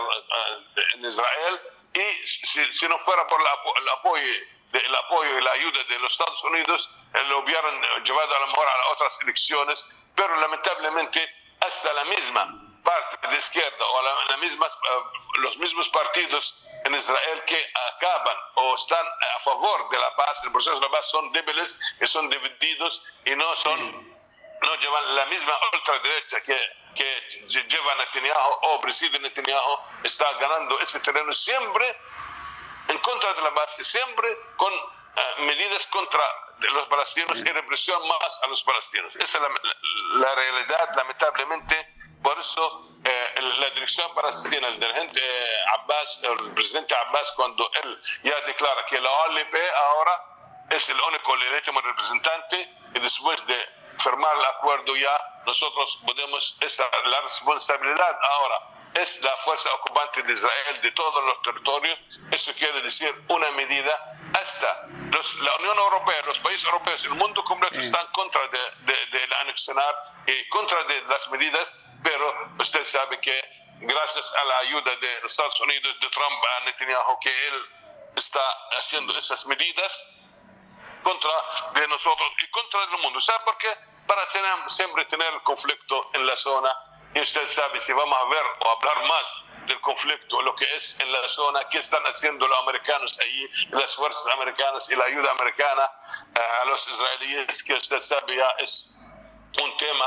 C: en Israel. Y si, si, no fuera por la, el apoyo el apoyo y la ayuda de los Estados Unidos, eh, lo hubieran llevado a lo mejor a otras elecciones, pero lamentablemente hasta la misma parte de izquierda o la, la misma, uh, los mismos partidos en Israel que acaban o están a favor de la paz, el proceso de la paz, son débiles, que son divididos y no son, no llevan la misma ultraderecha que, que lleva Netanyahu o preside Netanyahu, está ganando ese terreno siempre en contra de la paz, siempre con uh, medidas contra los palestinos y represión más a los palestinos. Esa es la, la, la realidad, lamentablemente. Por eso eh, la dirección palestina, el dirigente Abbas, el presidente Abbas, cuando él ya declara que la OLP ahora es el único legítimo representante y después de firmar el acuerdo ya nosotros podemos, esa, la responsabilidad ahora es la fuerza ocupante de Israel de todos los territorios. Eso quiere decir una medida hasta los, la Unión Europea, los países europeos, el mundo completo están contra de, de, de, anexionar y contra de las medidas, pero usted sabe que gracias a la ayuda de Estados Unidos, de Trump, a Netanyahu, que él está haciendo esas medidas contra de nosotros y contra el mundo. ¿Sabe por qué? Para tener, siempre tener conflicto en la zona y usted sabe si vamos a ver o hablar más del conflicto, lo que es en la zona, qué están haciendo los americanos allí, las fuerzas americanas y la ayuda americana uh, a los israelíes, que usted sabe ya es un tema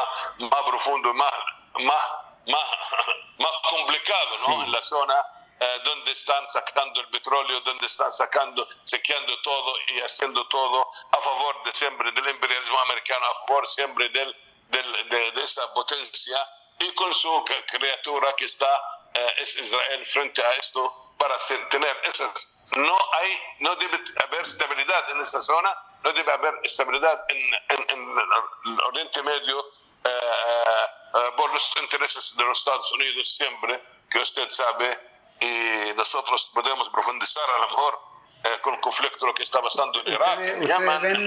C: más profundo, más, más, más, <laughs> más complicado ¿no? Sí. en la zona. Eh, donde están sacando el petróleo, donde están sacando, sequeando todo y haciendo todo a favor de siempre del imperialismo americano, a favor siempre del, del, de, de esa potencia y con su criatura que está eh, es Israel frente a esto para tener esas no hay no debe haber estabilidad en esa zona no debe haber estabilidad en, en, en el Oriente Medio eh, eh, por los intereses de los Estados Unidos siempre que usted sabe y nosotros podemos profundizar a lo mejor eh, con el conflicto lo que está pasando en Irak.
A: ¿Ustedes, ustedes ven,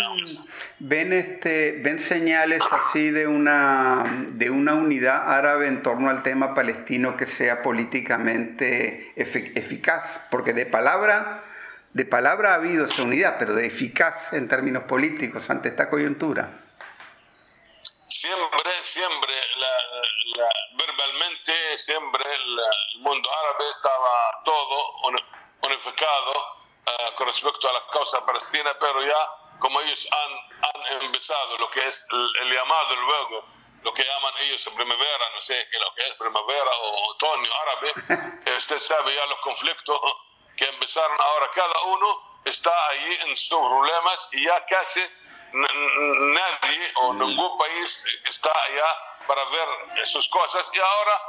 A: ven, este, ven señales así de una, de una unidad árabe en torno al tema palestino que sea políticamente efic eficaz? Porque de palabra, de palabra ha habido esa unidad, pero de eficaz en términos políticos ante esta coyuntura.
C: Siempre, siempre, la, la, verbalmente, siempre la, el mundo árabe estaba todo unificado uh, con respecto a la causa palestina, pero ya como ellos han, han empezado lo que es el, el, llamado luego, lo que llaman ellos primavera, no sé qué lo que es primavera o otoño árabe, eh, <laughs> usted sabe ya los conflictos que empezaron ahora, cada uno está ahí en sus problemas y ya casi nadie o ningún país está ya para ver sus cosas y ahora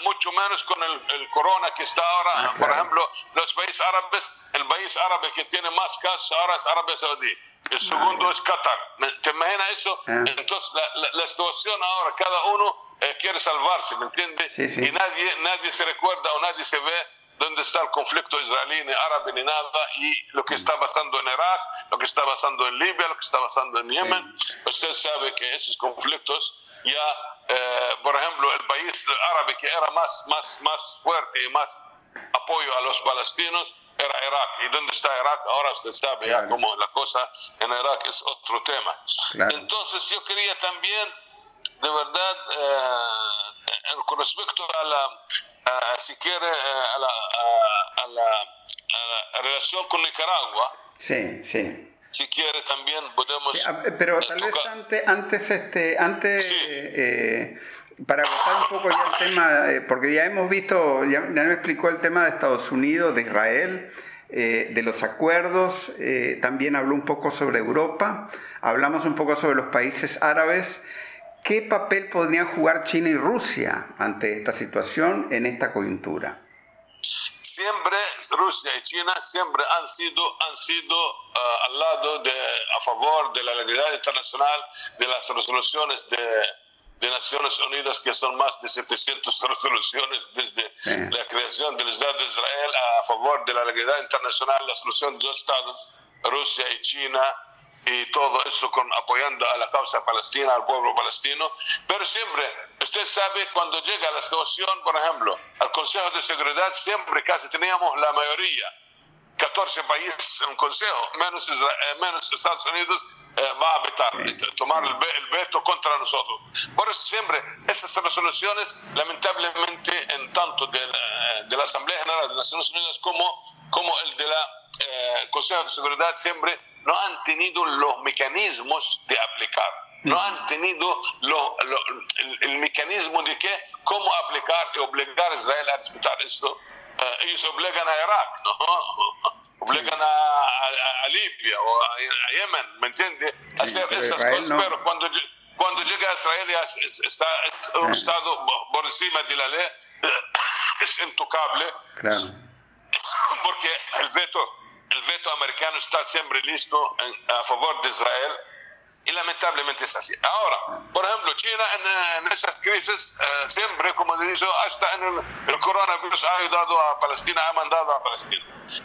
C: mucho menos con el, el, corona que está ahora,
A: Ah,
C: por
A: claro.
C: ejemplo, los países árabes, el país árabe que tiene más casos ahora es Arabia Saudí. El segundo es Qatar. ¿Me- ¿Te imaginas eso?
A: Ah.
C: Entonces, la, la- la situación ahora, cada uno eh, quiere salvarse, ¿me entiendes?
A: Sí, sí.
C: Y nadie, nadie se recuerda o nadie se ve dónde está el conflicto israelí, ni árabe, ni nada, y lo que está pasando en Irak, lo que está pasando en Libia, lo que está pasando en Yemen. Usted sabe que esos conflictos ya, eh, por ejemplo, el país árabe que era más, más, más fuerte y más apoyo a los palestinos era Irak. ¿Y dónde está Irak? Ahora usted sabe ya
A: Claro.
C: cómo la cosa en Irak es otro tema.
A: Claro.
C: Entonces yo quería también, de verdad, eh, con respecto a la, a, si quiere, eh, a la, a, a la, a la relación con Nicaragua,
A: Sí, sí.
C: Si quiere también podemos...
A: Pero tal vez antes, antes, este, antes
C: Sí.
A: eh, para agotar un poco ya el tema, eh, porque ya hemos visto, ya, ya me explicó el tema de Estados Unidos, de Israel, eh, de los acuerdos, eh, también habló un poco sobre Europa, hablamos un poco sobre los países árabes. ¿Qué papel podrían jugar China y Rusia ante esta situación en esta coyuntura?
C: Siempre Rusia y China siempre han sido han sido ah, al lado de a favor de la legalidad internacional de las resoluciones de, de Naciones Unidas que son más de 700 <laughs> resoluciones desde
A: Sí.
C: la creación del Estado de Israel a favor de la legalidad internacional la solución de dos estados Rusia y China y todo eso con apoyando a la causa palestina, al pueblo palestino. Pero siempre, usted sabe, cuando llega la situación, por ejemplo, al Consejo de Seguridad, siempre casi teníamos la mayoría. 14 países en el Consejo, menos, Isra- eh, menos Estados Unidos, eh, va a vetar, eh, tomar el, el veto contra nosotros. Por eso siempre, esas resoluciones, lamentablemente, en tanto de la, de la Asamblea General de Naciones Unidas como, como el de la eh, Consejo de Seguridad, siempre no han tenido los mecanismos de aplicar. No han tenido lo- lo- el, el mecanismo de que, cómo aplicar y obligar a Israel a respetar esto. Eh, ellos obligan a Irak, ¿no? <laughs> Obligan a, a- a Libia o a, a Yemen, ¿me entiende? A
A: Sí,
C: hacer esas
A: Israel
C: cosas,
A: no.
C: pero cuando, cuando llega a Israel ya es- es- está es un. Estado por encima de la ley, <coughs> es intocable
A: Claro. <coughs>
C: porque el veto, el veto americano está siempre listo en- a favor de Israel y lamentablemente es así. Ahora, por ejemplo, China en, en esas crisis eh, siempre, como dice, hasta en el, el coronavirus ha ayudado a Palestina, ha mandado a Palestina.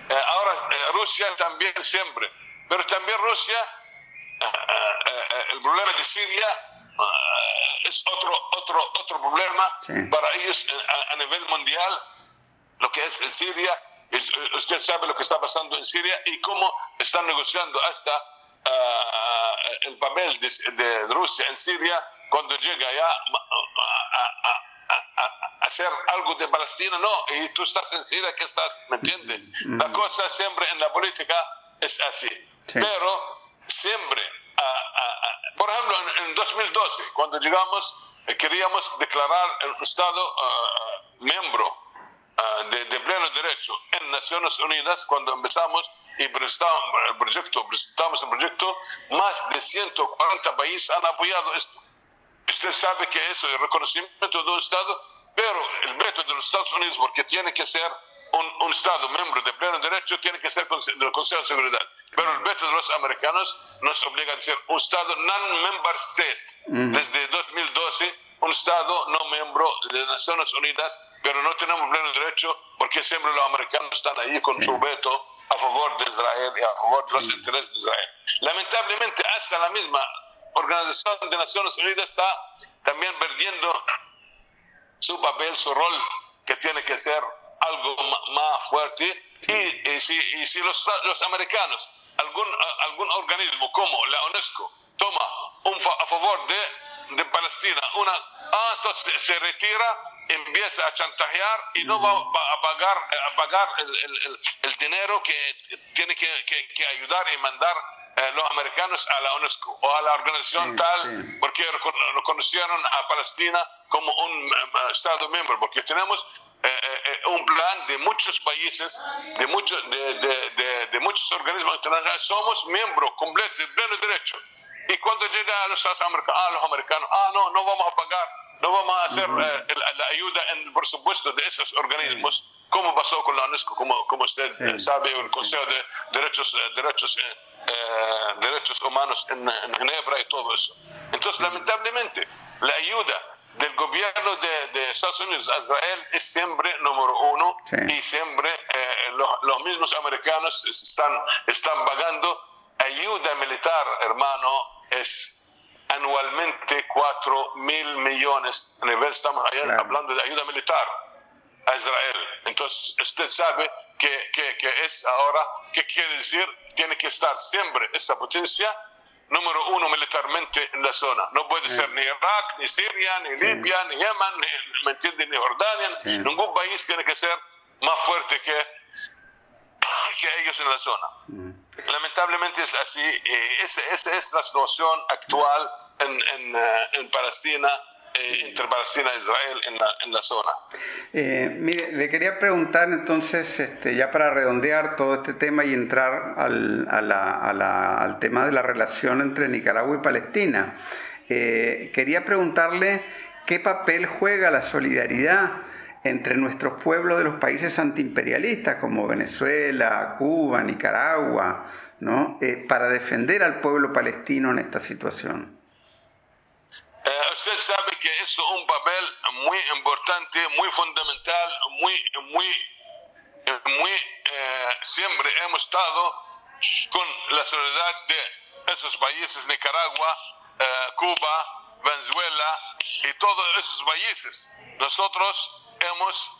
C: Eh, ahora, eh, Rusia también siempre, pero también Rusia, eh, eh, eh, el problema de Siria es otro, otro, otro problema
A: Sí.
C: para ellos a- a nivel mundial lo que es en Siria, usted sabe lo que está pasando en Siria y cómo están negociando hasta ah, el papel de, de Rusia en Siria cuando llega ya a, a- a- a- hacer algo de Palestina, no, y tú estás en Siria, ¿qué estás? ¿Me entiendes? La cosa siempre en la política es así.
A: Sí.
C: Pero siempre, ah, por ejemplo, en, en 2012, cuando llegamos, eh, queríamos declarar un Estado ah, miembro ah, de, de pleno derecho en Naciones Unidas cuando empezamos y presentamos el proyecto, presentamos el proyecto, más de 140 países han apoyado esto. Usted sabe que eso es reconocimiento de un Estado, pero el veto de los Estados Unidos, porque tiene que ser un, un Estado miembro de pleno derecho, tiene que ser del Consejo de Seguridad. Pero el veto de los americanos nos obliga a ser un Estado non-member state. Desde 2012, un Estado no miembro de Naciones Unidas, pero no tenemos pleno derecho porque siempre los americanos están ahí con su veto a favor de Israel y a favor de los intereses de Israel. Lamentablemente, hasta la misma Organización de Naciones Unidas está también perdiendo su papel, su rol, que tiene que ser algo más fuerte. Y, y si, y si los, los americanos, algún, algún organismo como la UNESCO, toma un fa- a favor de, de Palestina, una, ah, entonces se retira, empieza a chantajear y no va, va a pagar, a pagar el, el- el- dinero que tiene que, que- que ayudar y mandar eh, los americanos a la UNESCO o a la organización
A: Sí,
C: tal
A: sí.
C: porque recono- reconocieron a Palestina como un eh, eh, Estado miembro, porque tenemos eh, eh, eh, un plan de muchos países, de muchos, de, de- de- de muchos organismos internacionales, somos miembros completos, de pleno derecho. Y cuando llega a los Estados Americanos, ah, los americanos, ah, no, no vamos a pagar, no vamos a hacer eh, la ayuda en por supuesto de esos organismos, como pasó con la UNESCO, como, como usted eh, sabe, el Consejo de Derechos, eh, derechos, derechos Humanos en, en, Ginebra y todo eso. Entonces, lamentablemente, la ayuda del gobierno de, de, Estados Unidos a Israel es siempre número uno y siempre los, los mismos americanos están, están pagando ayuda militar, hermano, es anualmente 4 mil millones a nivel, estamos hablando de ayuda militar a Israel. Entonces, usted sabe que, que, que, es ahora, ¿qué quiere decir? Tiene que estar siempre esa potencia número uno militarmente en la zona. No puede ser ni Irak, ni Siria, ni Libia, ni Yemen, ni, ¿me entiende? ni Jordania. Ningún país tiene que ser más fuerte que, que ellos en la zona. Lamentablemente es así. Eh, esa, es la situación actual en, en, eh, en Palestina eh, entre Palestina e Israel en la, en la zona.
A: mire, le quería preguntar entonces, este, ya para redondear todo este tema y entrar al, a la, a la, al tema de la relación entre Nicaragua y Palestina, quería preguntarle qué papel juega la solidaridad entre nuestros pueblos de los países antiimperialistas como Venezuela, Cuba, Nicaragua, ¿no? Eh, para defender al pueblo palestino en esta situación.
C: Eh, usted sabe que es un papel muy importante, muy fundamental, muy, muy, muy eh, siempre hemos estado con la solidaridad de esos países, Nicaragua, Cuba, Venezuela y todos esos países. Nosotros hemos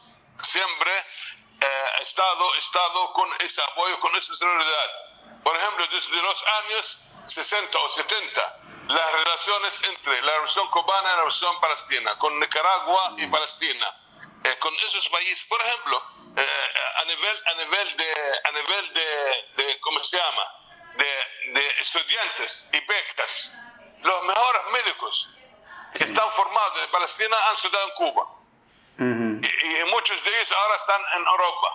C: siempre eh, estado, estado con ese apoyo, con esa solidaridad. Por ejemplo, desde los años 60 o 70, las relaciones entre la revolución cubana y la revolución palestina, con Nicaragua y Palestina, eh, con esos países, por ejemplo, eh, a, nivel, a nivel, de, a nivel de, ¿cómo se llama?, de, de estudiantes y becas, los mejores médicos que están formados en Palestina han estudiado en Cuba y, muchos de ellos ahora están en Europa.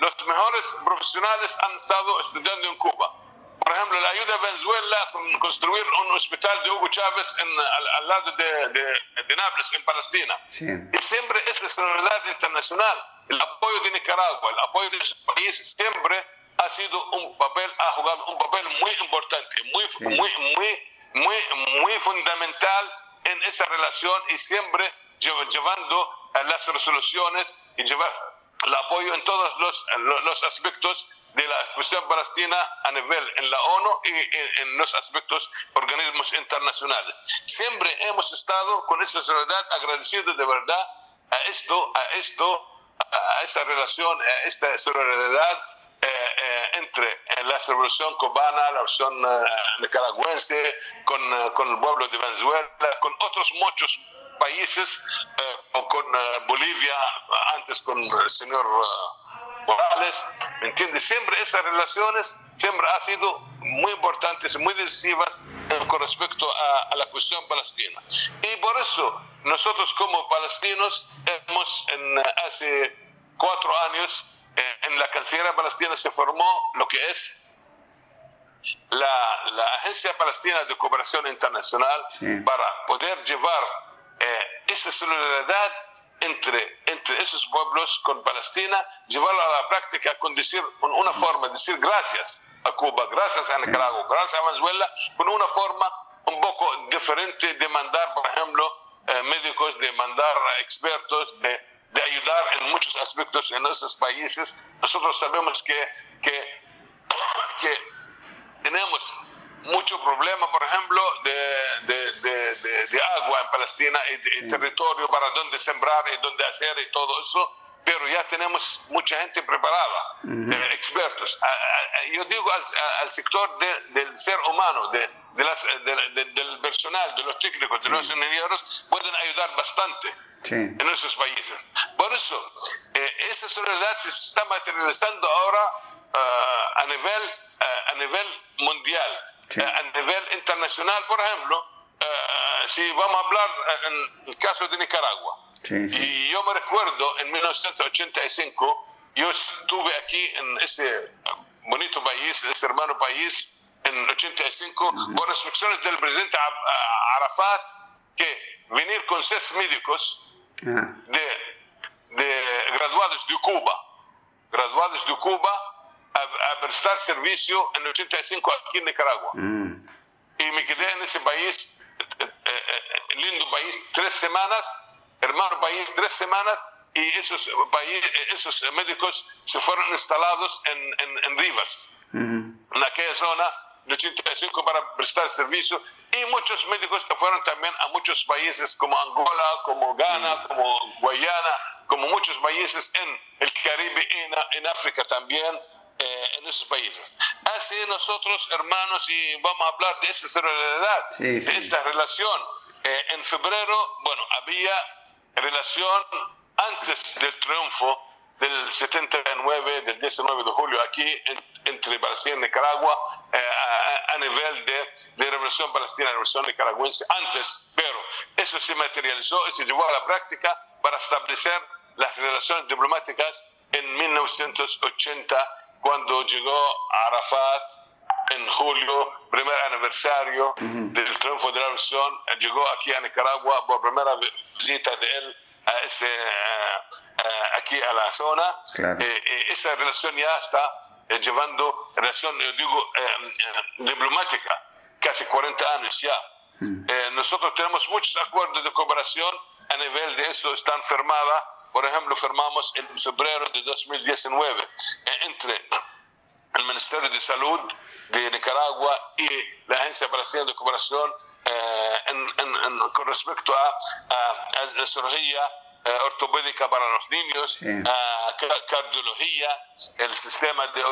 C: Los mejores profesionales han estado estudiando en Cuba. Por ejemplo, la ayuda a Venezuela con construir un hospital de Hugo Chávez en, al, lado de, de, Nápoles, en Palestina. Y siempre es la solidaridad internacional. El apoyo de Nicaragua, el apoyo de esos países siempre ha sido un papel, ha jugado un papel muy importante, muy, muy, muy, muy, muy fundamental en esa relación y siempre llevando las resoluciones y llevar el apoyo en todos los, los aspectos de la cuestión palestina a nivel en la ONU y en, los aspectos organismos internacionales. Siempre hemos estado con esa solidaridad agradecidos de verdad a esto, a esto, a esta relación, a esta solidaridad eh, eh, entre eh, la revolución cubana, la revolución nicaragüense, con, con el pueblo de Venezuela, con otros muchos países, o con Bolivia, antes con el señor Morales, ¿me entiendes? Siempre esas relaciones siempre han sido muy importantes, muy decisivas con respecto a, la cuestión palestina. Y por eso nosotros como palestinos hemos en, hace cuatro años en la Cancillería Palestina se formó lo que es la, la Agencia Palestina de Cooperación Internacional para poder llevar eh, esa solidaridad entre, entre esos pueblos con Palestina, llevarlo a la práctica con decir una forma, decir gracias a Cuba, gracias a Nicaragua, gracias a Venezuela, con una forma un poco diferente de mandar, por ejemplo, eh, médicos, de mandar expertos, de de ayudar en muchos aspectos en esos países. Nosotros sabemos que, que, que tenemos mucho problema, por ejemplo, de, de, de, de agua en Palestina y, territorio para dónde sembrar y dónde hacer y todo eso, pero ya tenemos mucha gente preparada, eh, expertos. yo digo al, sector del ser humano, las, del personal, de los técnicos, de los ingenieros, pueden ayudar bastante en esos países. Por eso, eh, esa solidaridad se está materializando ahora eh, a, nivel, eh, a nivel mundial, a nivel internacional, por ejemplo, si vamos a hablar en el caso de Nicaragua. Y yo me recuerdo en 1985, yo estuve aquí en ese bonito país, ese hermano país, en 85 por instrucciones del presidente Arafat que venir con seis médicos de, de graduados de Cuba, graduados de Cuba a, prestar servicio en 85 aquí en Nicaragua. Mm. Y me quedé en ese país, eh, eh, eh, lindo país, tres semanas, hermano país, tres semanas, y esos, esos médicos se fueron instalados en, en, Rivas, en aquella zona de 85 para prestar servicio y muchos médicos fueron también a muchos países como Angola, como Ghana, como Guayana, como muchos países en el Caribe y en, África también, eh, en esos países. Así nosotros, hermanos, y vamos a hablar de esa solidaridad, de esta relación. Eh, en febrero, bueno, había relación antes del triunfo del 79, del 19 de julio, aquí entre Palestina y Nicaragua, eh, a, nivel de, de revolución palestina, revolución nicaragüense, antes, pero eso se materializó y se llevó a la práctica para establecer las relaciones diplomáticas en 1980, cuando llegó Arafat en julio, primer aniversario del triunfo de la revolución, llegó aquí a Nicaragua por primera visita de él a este, aquí a la zona. Eh, eh, esa relación ya está eh, llevando relación, digo, diplomática, casi 40 años ya. nosotros tenemos muchos acuerdos de cooperación a nivel de eso, están firmadas. Por ejemplo, firmamos en febrero de 2019 entre el Ministerio de Salud de Nicaragua y la Agencia Palestina de Cooperación con respecto a, la cirugía eh, ortopédica para los niños, cardiología, el sistema de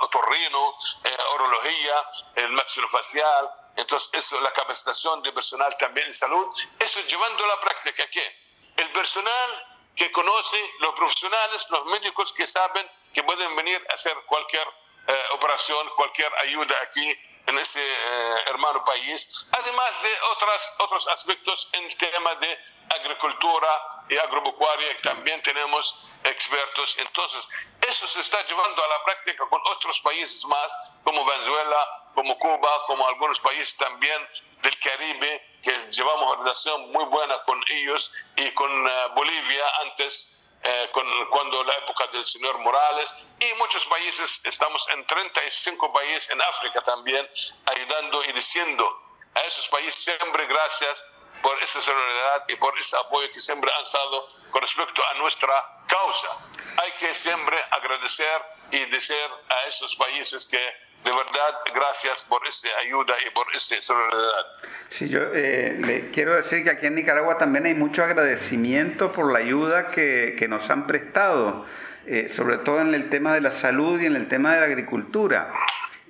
C: otorrino, eh, orología, el maxilofacial, entonces eso, la capacitación de personal también en salud, eso llevando a la práctica que el personal que conoce, los profesionales, los médicos que saben que pueden venir a hacer cualquier eh, operación, cualquier ayuda aquí en ese eh, hermano país, además de otras, otros aspectos en tema de agricultura y agropecuaria, también tenemos expertos. Entonces, eso se está llevando a la práctica con otros países más, como Venezuela, como Cuba, como algunos países también del Caribe, que llevamos relación muy buena con ellos y con eh, Bolivia antes eh, con, cuando la época del señor Morales y muchos países, estamos en 35 países en África también, ayudando y diciendo a esos países siempre gracias por esa solidaridad y por ese apoyo que siempre han dado con respecto a nuestra causa. Hay que siempre agradecer y decir a esos países que de verdad, gracias por esa ayuda y por esa solidaridad.
A: Sí, yo eh, le quiero decir que aquí en Nicaragua también hay mucho agradecimiento por la ayuda que, que nos han prestado, eh, sobre todo en el tema de la salud y en el tema de la agricultura.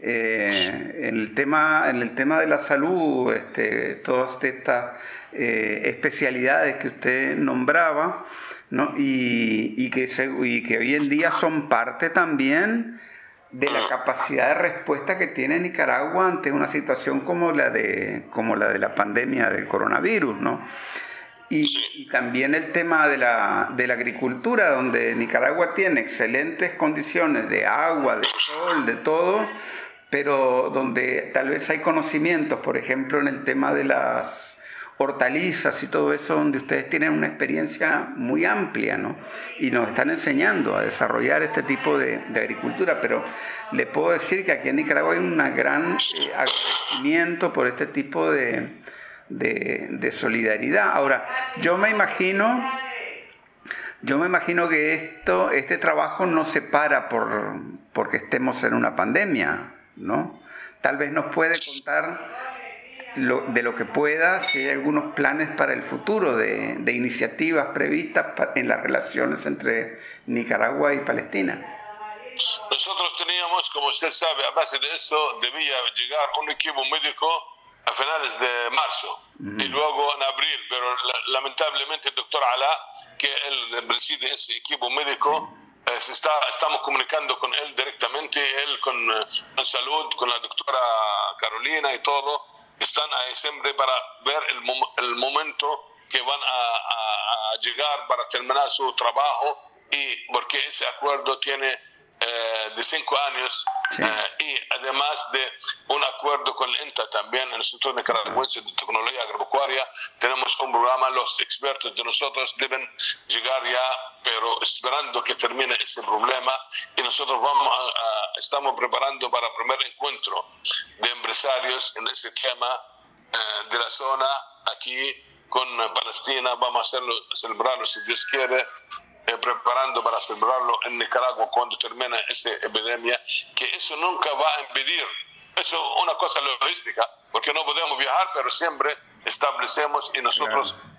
A: Eh, en, el tema, en el tema de la salud, este, todas estas especialidades que usted nombraba, ¿no? y, y, que y que hoy en día son parte también de la capacidad de respuesta que tiene Nicaragua ante una situación como la de, como la, de la pandemia del coronavirus, ¿no? Y, también el tema de la, de la, agricultura, donde Nicaragua tiene excelentes condiciones de agua, de sol, de todo, pero donde tal vez hay conocimientos, por ejemplo, en el tema de las hortalizas y todo eso, donde ustedes tienen una experiencia muy amplia, ¿no? Y nos están enseñando a desarrollar este tipo de, agricultura, pero le puedo decir que aquí en Nicaragua hay un gran eh, agradecimiento por este tipo de, de, solidaridad. Ahora, yo me imagino... Yo me imagino que esto, este trabajo no se para por, porque estemos en una pandemia, ¿no? Tal vez nos puede contar de lo que pueda, si hay algunos planes para el futuro de, iniciativas previstas en las relaciones entre Nicaragua y Palestina.
C: Nosotros teníamos, como usted sabe, a base de eso debía llegar un equipo médico a finales de marzo y luego en abril, pero lamentablemente el doctor Alá, que él preside ese equipo médico, eh, está, estamos comunicando con él directamente, él con, eh, con salud, con la doctora Carolina y todo, están ahí siempre para ver el, el momento que van a, llegar para terminar su trabajo y porque ese acuerdo tiene eh, de cinco años eh, y además de un acuerdo con INTA también, el Instituto Nicaragüense de Tecnología Agropecuaria, tenemos un programa, los expertos de nosotros deben llegar ya, pero esperando que termine ese problema y nosotros vamos a, estamos preparando para el primer encuentro de empresarios en ese tema eh, de la zona aquí con Palestina, vamos a hacerlo, celebrarlo si Dios quiere eh, preparando para celebrarlo en Nicaragua cuando termine esta epidemia, que eso nunca va a impedir, eso es una cosa logística, porque no podemos viajar, pero siempre establecemos y nosotros eh,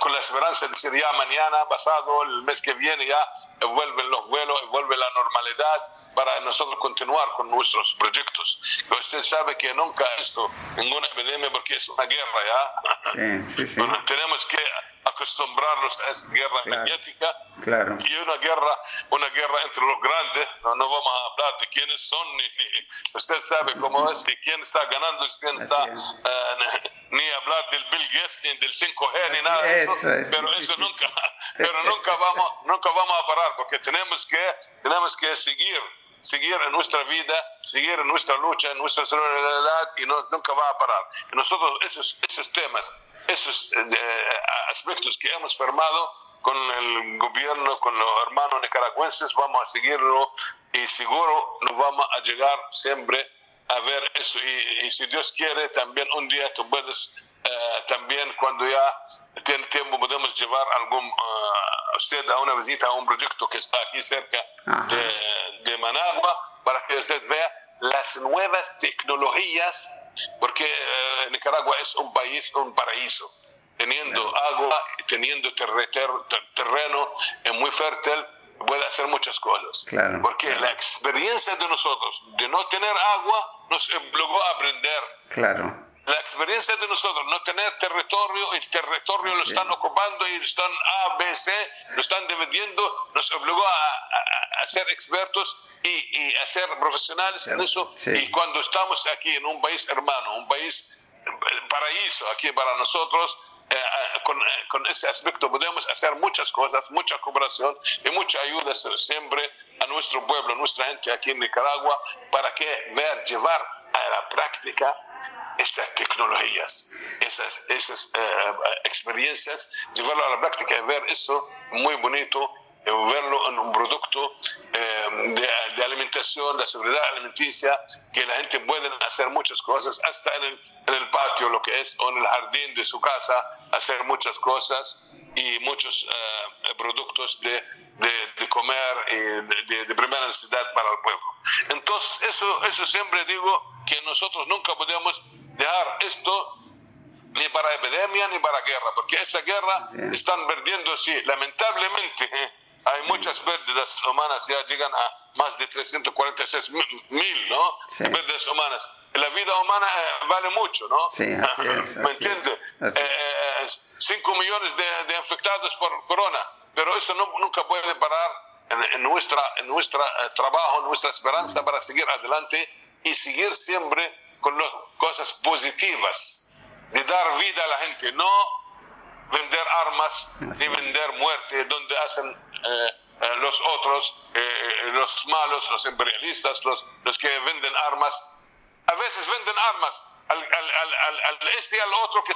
C: con la esperanza de decir ya mañana, pasado, el mes que viene ya vuelven los vuelos, vuelve la normalidad para nosotros continuar con nuestros proyectos. Pero usted sabe que nunca esto, ninguna epidemia, porque es una guerra ya. Sí, sí, sí. tenemos que acostumbrarnos a esa guerra mediática claro. y una guerra, una guerra entre los grandes. No, no vamos a hablar de quiénes son, ni, usted sabe cómo <laughs> es, y quién está ganando, quién está, uh, ni hablar del Bill Gates, ni del 5G, ni nada de eso, pero eso nunca, <laughs> pero nunca vamos, nunca vamos a parar, porque tenemos que, tenemos que seguir seguir en nuestra vida, seguir en nuestra lucha, en nuestra solidaridad y no, nunca va a parar. Y nosotros esos, esos temas esos eh, aspectos que hemos firmado con el gobierno, con los hermanos nicaragüenses, vamos a seguirlo y seguro nos vamos a llegar siempre a ver eso. Y, si Dios quiere, también un día tú puedes, eh, también cuando ya tiene tiempo, podemos llevar algún, uh, usted a una visita a un proyecto que está aquí cerca de, de Managua para que usted vea las nuevas tecnologías porque eh, Nicaragua es un país, un paraíso, teniendo agua teniendo terreno muy fértil, puede hacer muchas cosas. porque la experiencia de nosotros de no tener agua nos obligó a aprender.
A: Claro
C: la experiencia de nosotros, no tener territorio, el territorio lo están ocupando y están A, B, C, lo están dividiendo, nos obligó a, ser expertos y, a ser profesionales en eso. Y cuando estamos aquí en un país hermano, un país paraíso aquí para nosotros, eh, eh, con, eh, con, ese aspecto podemos hacer muchas cosas, mucha cooperación y mucha ayuda siempre a nuestro pueblo, a nuestra gente aquí en Nicaragua, para que ver, llevar a la práctica esas tecnologías, esas, esas eh, experiencias, llevarlo a la práctica y ver eso muy bonito, eh, verlo en un producto eh, de, alimentación, de seguridad alimenticia, que la gente puede hacer muchas cosas, hasta en el, en el patio, lo que es, o en el jardín de su casa, hacer muchas cosas y muchos productos de, de, comer y de, de, primera necesidad para el pueblo. Entonces, eso, eso siempre digo que nosotros nunca podemos dejar esto ni para epidemia ni para guerra, porque esa guerra están perdiendo, sí, lamentablemente hay muchas pérdidas humanas, ya llegan a más de 346 mil, ¿no? Pérdidas humanas. La vida humana eh, vale mucho, ¿no?
A: Sí, <laughs> ¿Me
C: entiende? 5 eh, eh, millones de, infectados por corona, pero eso no, nunca puede parar en, en nuestra, en nuestra trabajo, en nuestra esperanza para seguir adelante y seguir siempre con las cosas positivas, de dar vida a la gente, no vender armas ni vender muerte, donde hacen eh, eh, los otros, eh, los malos, los imperialistas, los, los que venden armas. A veces venden armas al, al, al, este y al otro que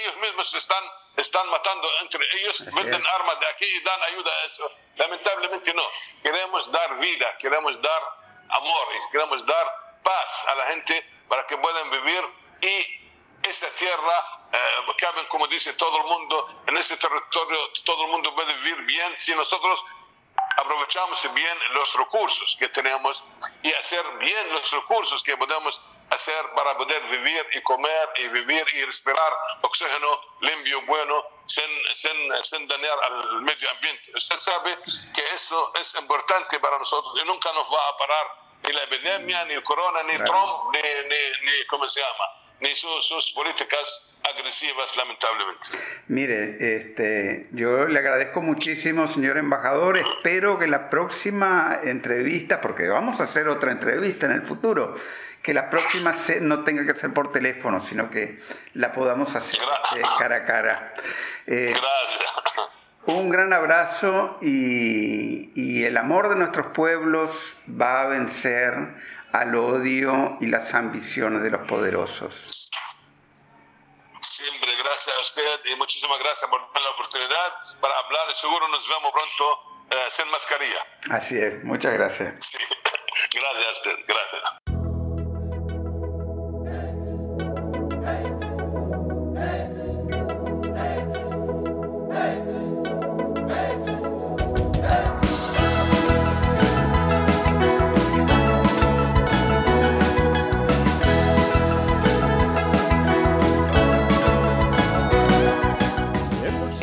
C: ellos mismos están, están matando entre ellos, venden armas de aquí y dan ayuda a eso. Lamentablemente no. Queremos dar vida, queremos dar amor y queremos dar paz a la gente para que puedan vivir y esta tierra, eh, caben, como dice todo el mundo, en este territorio todo el mundo puede vivir bien si nosotros aprovechamos bien los recursos que tenemos y hacer bien los recursos que podemos hacer para poder vivir y comer y vivir y respirar oxígeno limpio, bueno, sin, sin, sin dañar al medio ambiente. Usted sabe que eso es importante para nosotros y nunca nos va a parar ni la epidemia, ni el corona, ni Trump, ni, ni, ¿cómo se llama? Ni sus, políticas agresivas, lamentablemente.
A: Mire, este, yo le agradezco muchísimo, señor embajador. Espero que la próxima entrevista, porque vamos a hacer otra entrevista en el futuro, que la próxima no tenga que ser por teléfono, sino que la podamos hacer eh, cara a cara.
C: Eh, Gracias.
A: Un gran abrazo y, y, el amor de nuestros pueblos va a vencer al odio y las ambiciones de los poderosos.
C: Siempre, gracias a usted y muchísimas gracias por la oportunidad para hablar y seguro nos vemos pronto eh, sin mascarilla.
A: Así es, muchas gracias. Sí. <laughs>
C: Gracias a usted, gracias.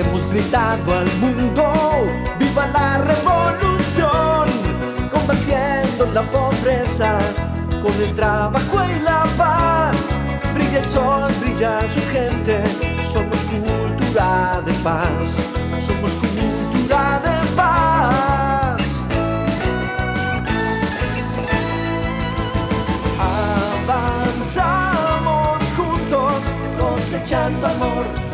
B: Hemos gritado al mundo, viva la revolución, combatiendo la pobreza con el trabajo y la paz. Brilla el sol, brilla su gente, somos cultura de paz, somos cultura de paz. Avanzamos juntos, cosechando amor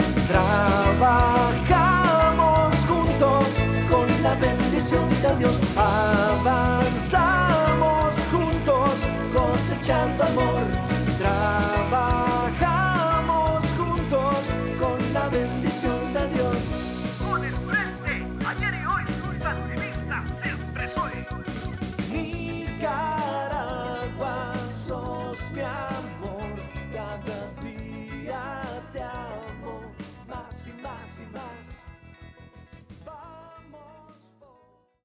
B: echando amor.